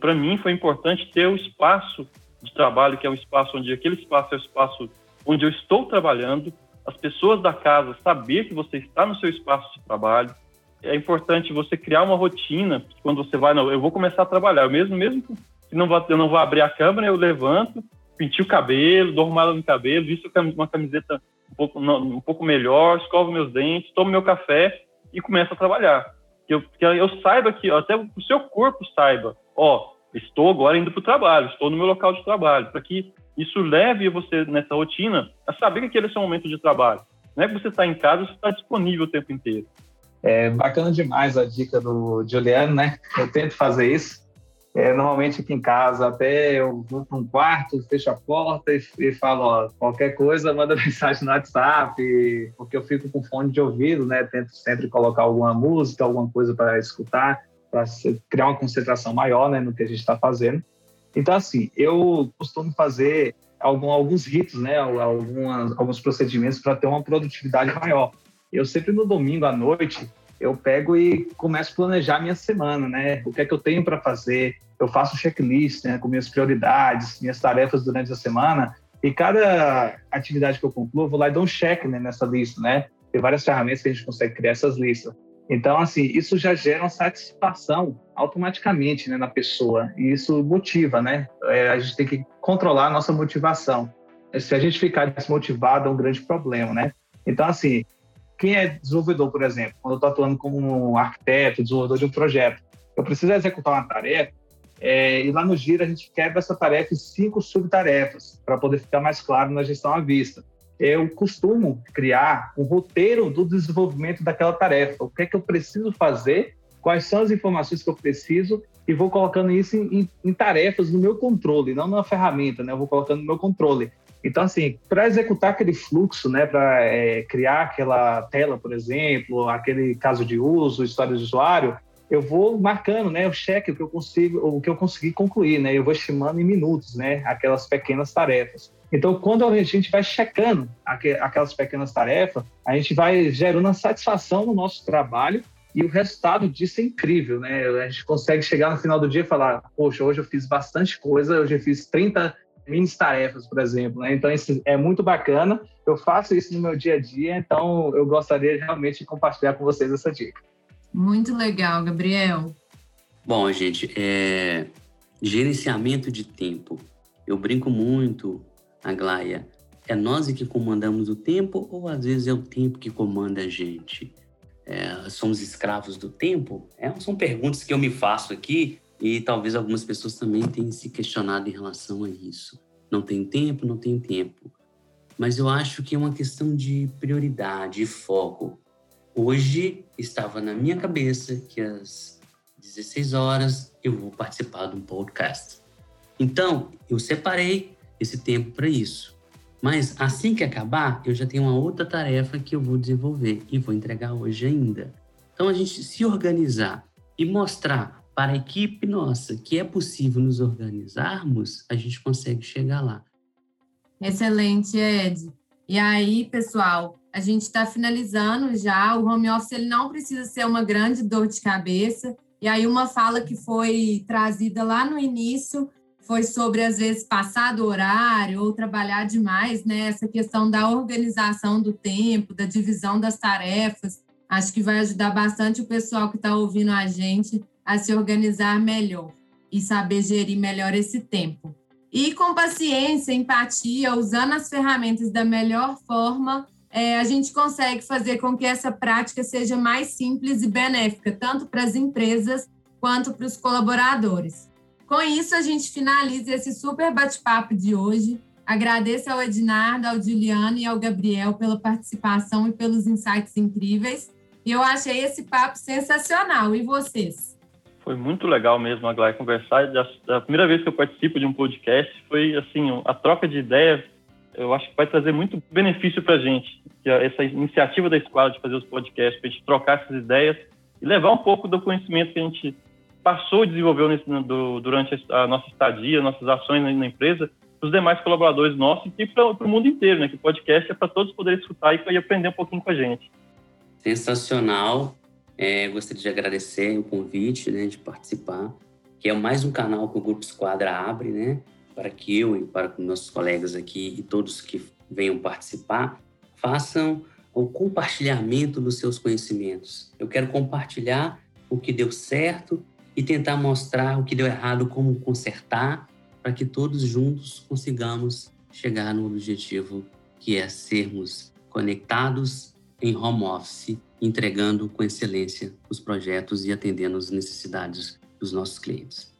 para mim, foi importante ter o espaço de trabalho, que é um espaço onde aquele espaço é o espaço onde eu estou trabalhando, as pessoas da casa saber que você está no seu espaço de trabalho. É importante você criar uma rotina quando você vai, não, eu vou começar a trabalhar, eu mesmo mesmo que não vou, eu não vou abrir a câmera, eu levanto pintio o cabelo, dou arrumada no cabelo, visto uma camiseta um pouco, um pouco melhor, escovo meus dentes, tomo meu café e começo a trabalhar. Que eu, que eu saiba que, até o seu corpo saiba, ó, estou agora indo para o trabalho, estou no meu local de trabalho, para que isso leve você nessa rotina a saber que aquele é o seu momento de trabalho. Não é que você está em casa, você está disponível o tempo inteiro. É bacana demais a dica do Juliano, né? Eu tento fazer isso. É, normalmente aqui em casa, até eu vou para um quarto, fecho a porta e, e, falo, ó, qualquer coisa, manda mensagem no WhatsApp, porque eu fico com fone de ouvido, né? Tento sempre colocar alguma música, alguma coisa para escutar, para criar uma concentração maior né, no que a gente está fazendo. Então, assim, eu costumo fazer algum, alguns ritos, né? Algumas, alguns procedimentos para ter uma produtividade maior. Eu sempre no domingo à noite, eu pego e começo a planejar minha semana, né? O que é que eu tenho para fazer? Eu faço checklist, né, com minhas prioridades, minhas tarefas durante a semana. E cada atividade que eu concluo, eu vou lá e dou um check né, nessa lista, né? Tem várias ferramentas que a gente consegue criar essas listas. Então, assim, isso já gera uma satisfação automaticamente né, na pessoa. E isso motiva, né? É, a gente tem que controlar a nossa motivação. Se a gente ficar desmotivado, é um grande problema, né? Então, assim, quem é desenvolvedor, por exemplo, quando eu estou atuando como um arquiteto, desenvolvedor de um projeto, eu preciso executar uma tarefa, é, e lá no Gira a gente quebra essa tarefa em cinco subtarefas, para poder ficar mais claro na gestão à vista. Eu costumo criar um roteiro do desenvolvimento daquela tarefa. O que é que eu preciso fazer, quais são as informações que eu preciso, e vou colocando isso em, em, em tarefas no meu controle, não na ferramenta, né? Eu vou colocando no meu controle. Então, assim, para executar aquele fluxo, né, para é, criar aquela tela, por exemplo, aquele caso de uso, história de usuário, eu vou marcando, né, o cheque o que eu consigo, o que eu consegui concluir, né, eu vou estimando em minutos, né, aquelas pequenas tarefas. Então, quando a gente vai checando aquelas pequenas tarefas, a gente vai gerando uma satisfação no nosso trabalho e o resultado disso é incrível, né? A gente consegue chegar no final do dia e falar, poxa, hoje eu fiz bastante coisa, hoje eu fiz 30 mini tarefas, por exemplo. Né? Então, isso é muito bacana. Eu faço isso no meu dia a dia, então eu gostaria realmente de compartilhar com vocês essa dica. Muito legal, Gabriel. Bom, gente, é... gerenciamento de tempo. Eu brinco muito, Aglaia. É nós que comandamos o tempo ou às vezes é o tempo que comanda a gente? É, somos escravos do tempo? É, são perguntas que eu me faço aqui e talvez algumas pessoas também tenham se questionado em relação a isso. Não tem tempo, não tem tempo. Mas eu acho que é uma questão de prioridade e foco. Hoje estava na minha cabeça que às 16 horas eu vou participar de um podcast. Então, eu separei esse tempo para isso. Mas assim que acabar, eu já tenho uma outra tarefa que eu vou desenvolver e vou entregar hoje ainda. Então, a gente se organizar e mostrar para a equipe nossa que é possível nos organizarmos, a gente consegue chegar lá. Excelente, Ed. E aí, pessoal, a gente está finalizando já. O home office ele não precisa ser uma grande dor de cabeça. E aí, uma fala que foi trazida lá no início foi sobre, às vezes, passar do horário ou trabalhar demais, né? Essa questão da organização do tempo, da divisão das tarefas. Acho que vai ajudar bastante o pessoal que está ouvindo a gente a se organizar melhor e saber gerir melhor esse tempo. E com paciência, empatia, usando as ferramentas da melhor forma, é, a gente consegue fazer com que essa prática seja mais simples e benéfica, tanto para as empresas quanto para os colaboradores. Com isso, a gente finaliza esse super bate-papo de hoje. Agradeço ao Ednardo, ao Juliano e ao Gabriel pela participação e pelos insights incríveis. E eu achei esse papo sensacional. E vocês? Foi muito legal mesmo, Aglai, conversar. A primeira vez que eu participo de um podcast foi, assim, a troca de ideias, eu acho que vai trazer muito benefício para a gente. Essa iniciativa da escola de fazer os podcasts, para a gente trocar essas ideias e levar um pouco do conhecimento que a gente passou e desenvolveu nesse, do, durante a nossa estadia, nossas ações na, na empresa, para os demais colaboradores nossos e para o mundo inteiro, né? Que o podcast é para todos poderem escutar e, e aprender um pouquinho com a gente. Sensacional. É, gostaria de agradecer o convite né, de participar, que é mais um canal que o Grupo Esquadra abre, né, para que eu e para nossos colegas aqui e todos que venham participar façam o compartilhamento dos seus conhecimentos. Eu quero compartilhar o que deu certo e tentar mostrar o que deu errado, como consertar, para que todos juntos consigamos chegar no objetivo que é sermos conectados em home office, entregando com excelência os projetos e atendendo as necessidades dos nossos clientes.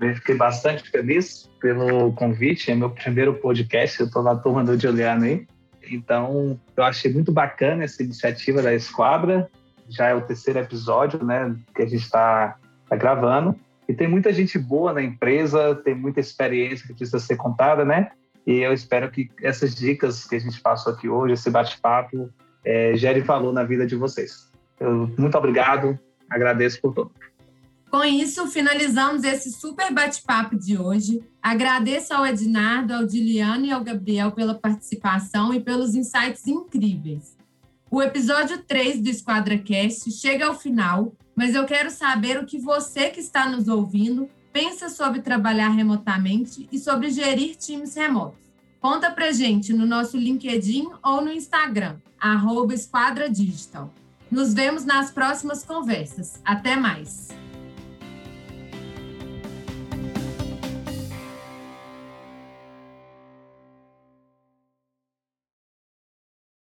Eu fiquei bastante feliz pelo convite, é meu primeiro podcast, eu estou na turma do Juliano aí. Então, eu achei muito bacana essa iniciativa da Esquadra. Já é o terceiro episódio, né, que a gente está tá gravando. E tem muita gente boa na empresa, tem muita experiência que precisa ser contada, né? E eu espero que essas dicas que a gente passou aqui hoje, esse bate-papo, é, gere valor na vida de vocês. Eu, muito obrigado, agradeço por tudo. Com isso, finalizamos esse super bate-papo de hoje. Agradeço ao Ednardo, ao Diliano e ao Gabriel pela participação e pelos insights incríveis. O episódio 3 do EsquadraCast chega ao final, mas eu quero saber o que você que está nos ouvindo pensa sobre trabalhar remotamente e sobre gerir times remotos. Conta pra gente no nosso LinkedIn ou no Instagram, arroba Esquadra Digital. Nos vemos nas próximas conversas. Até mais!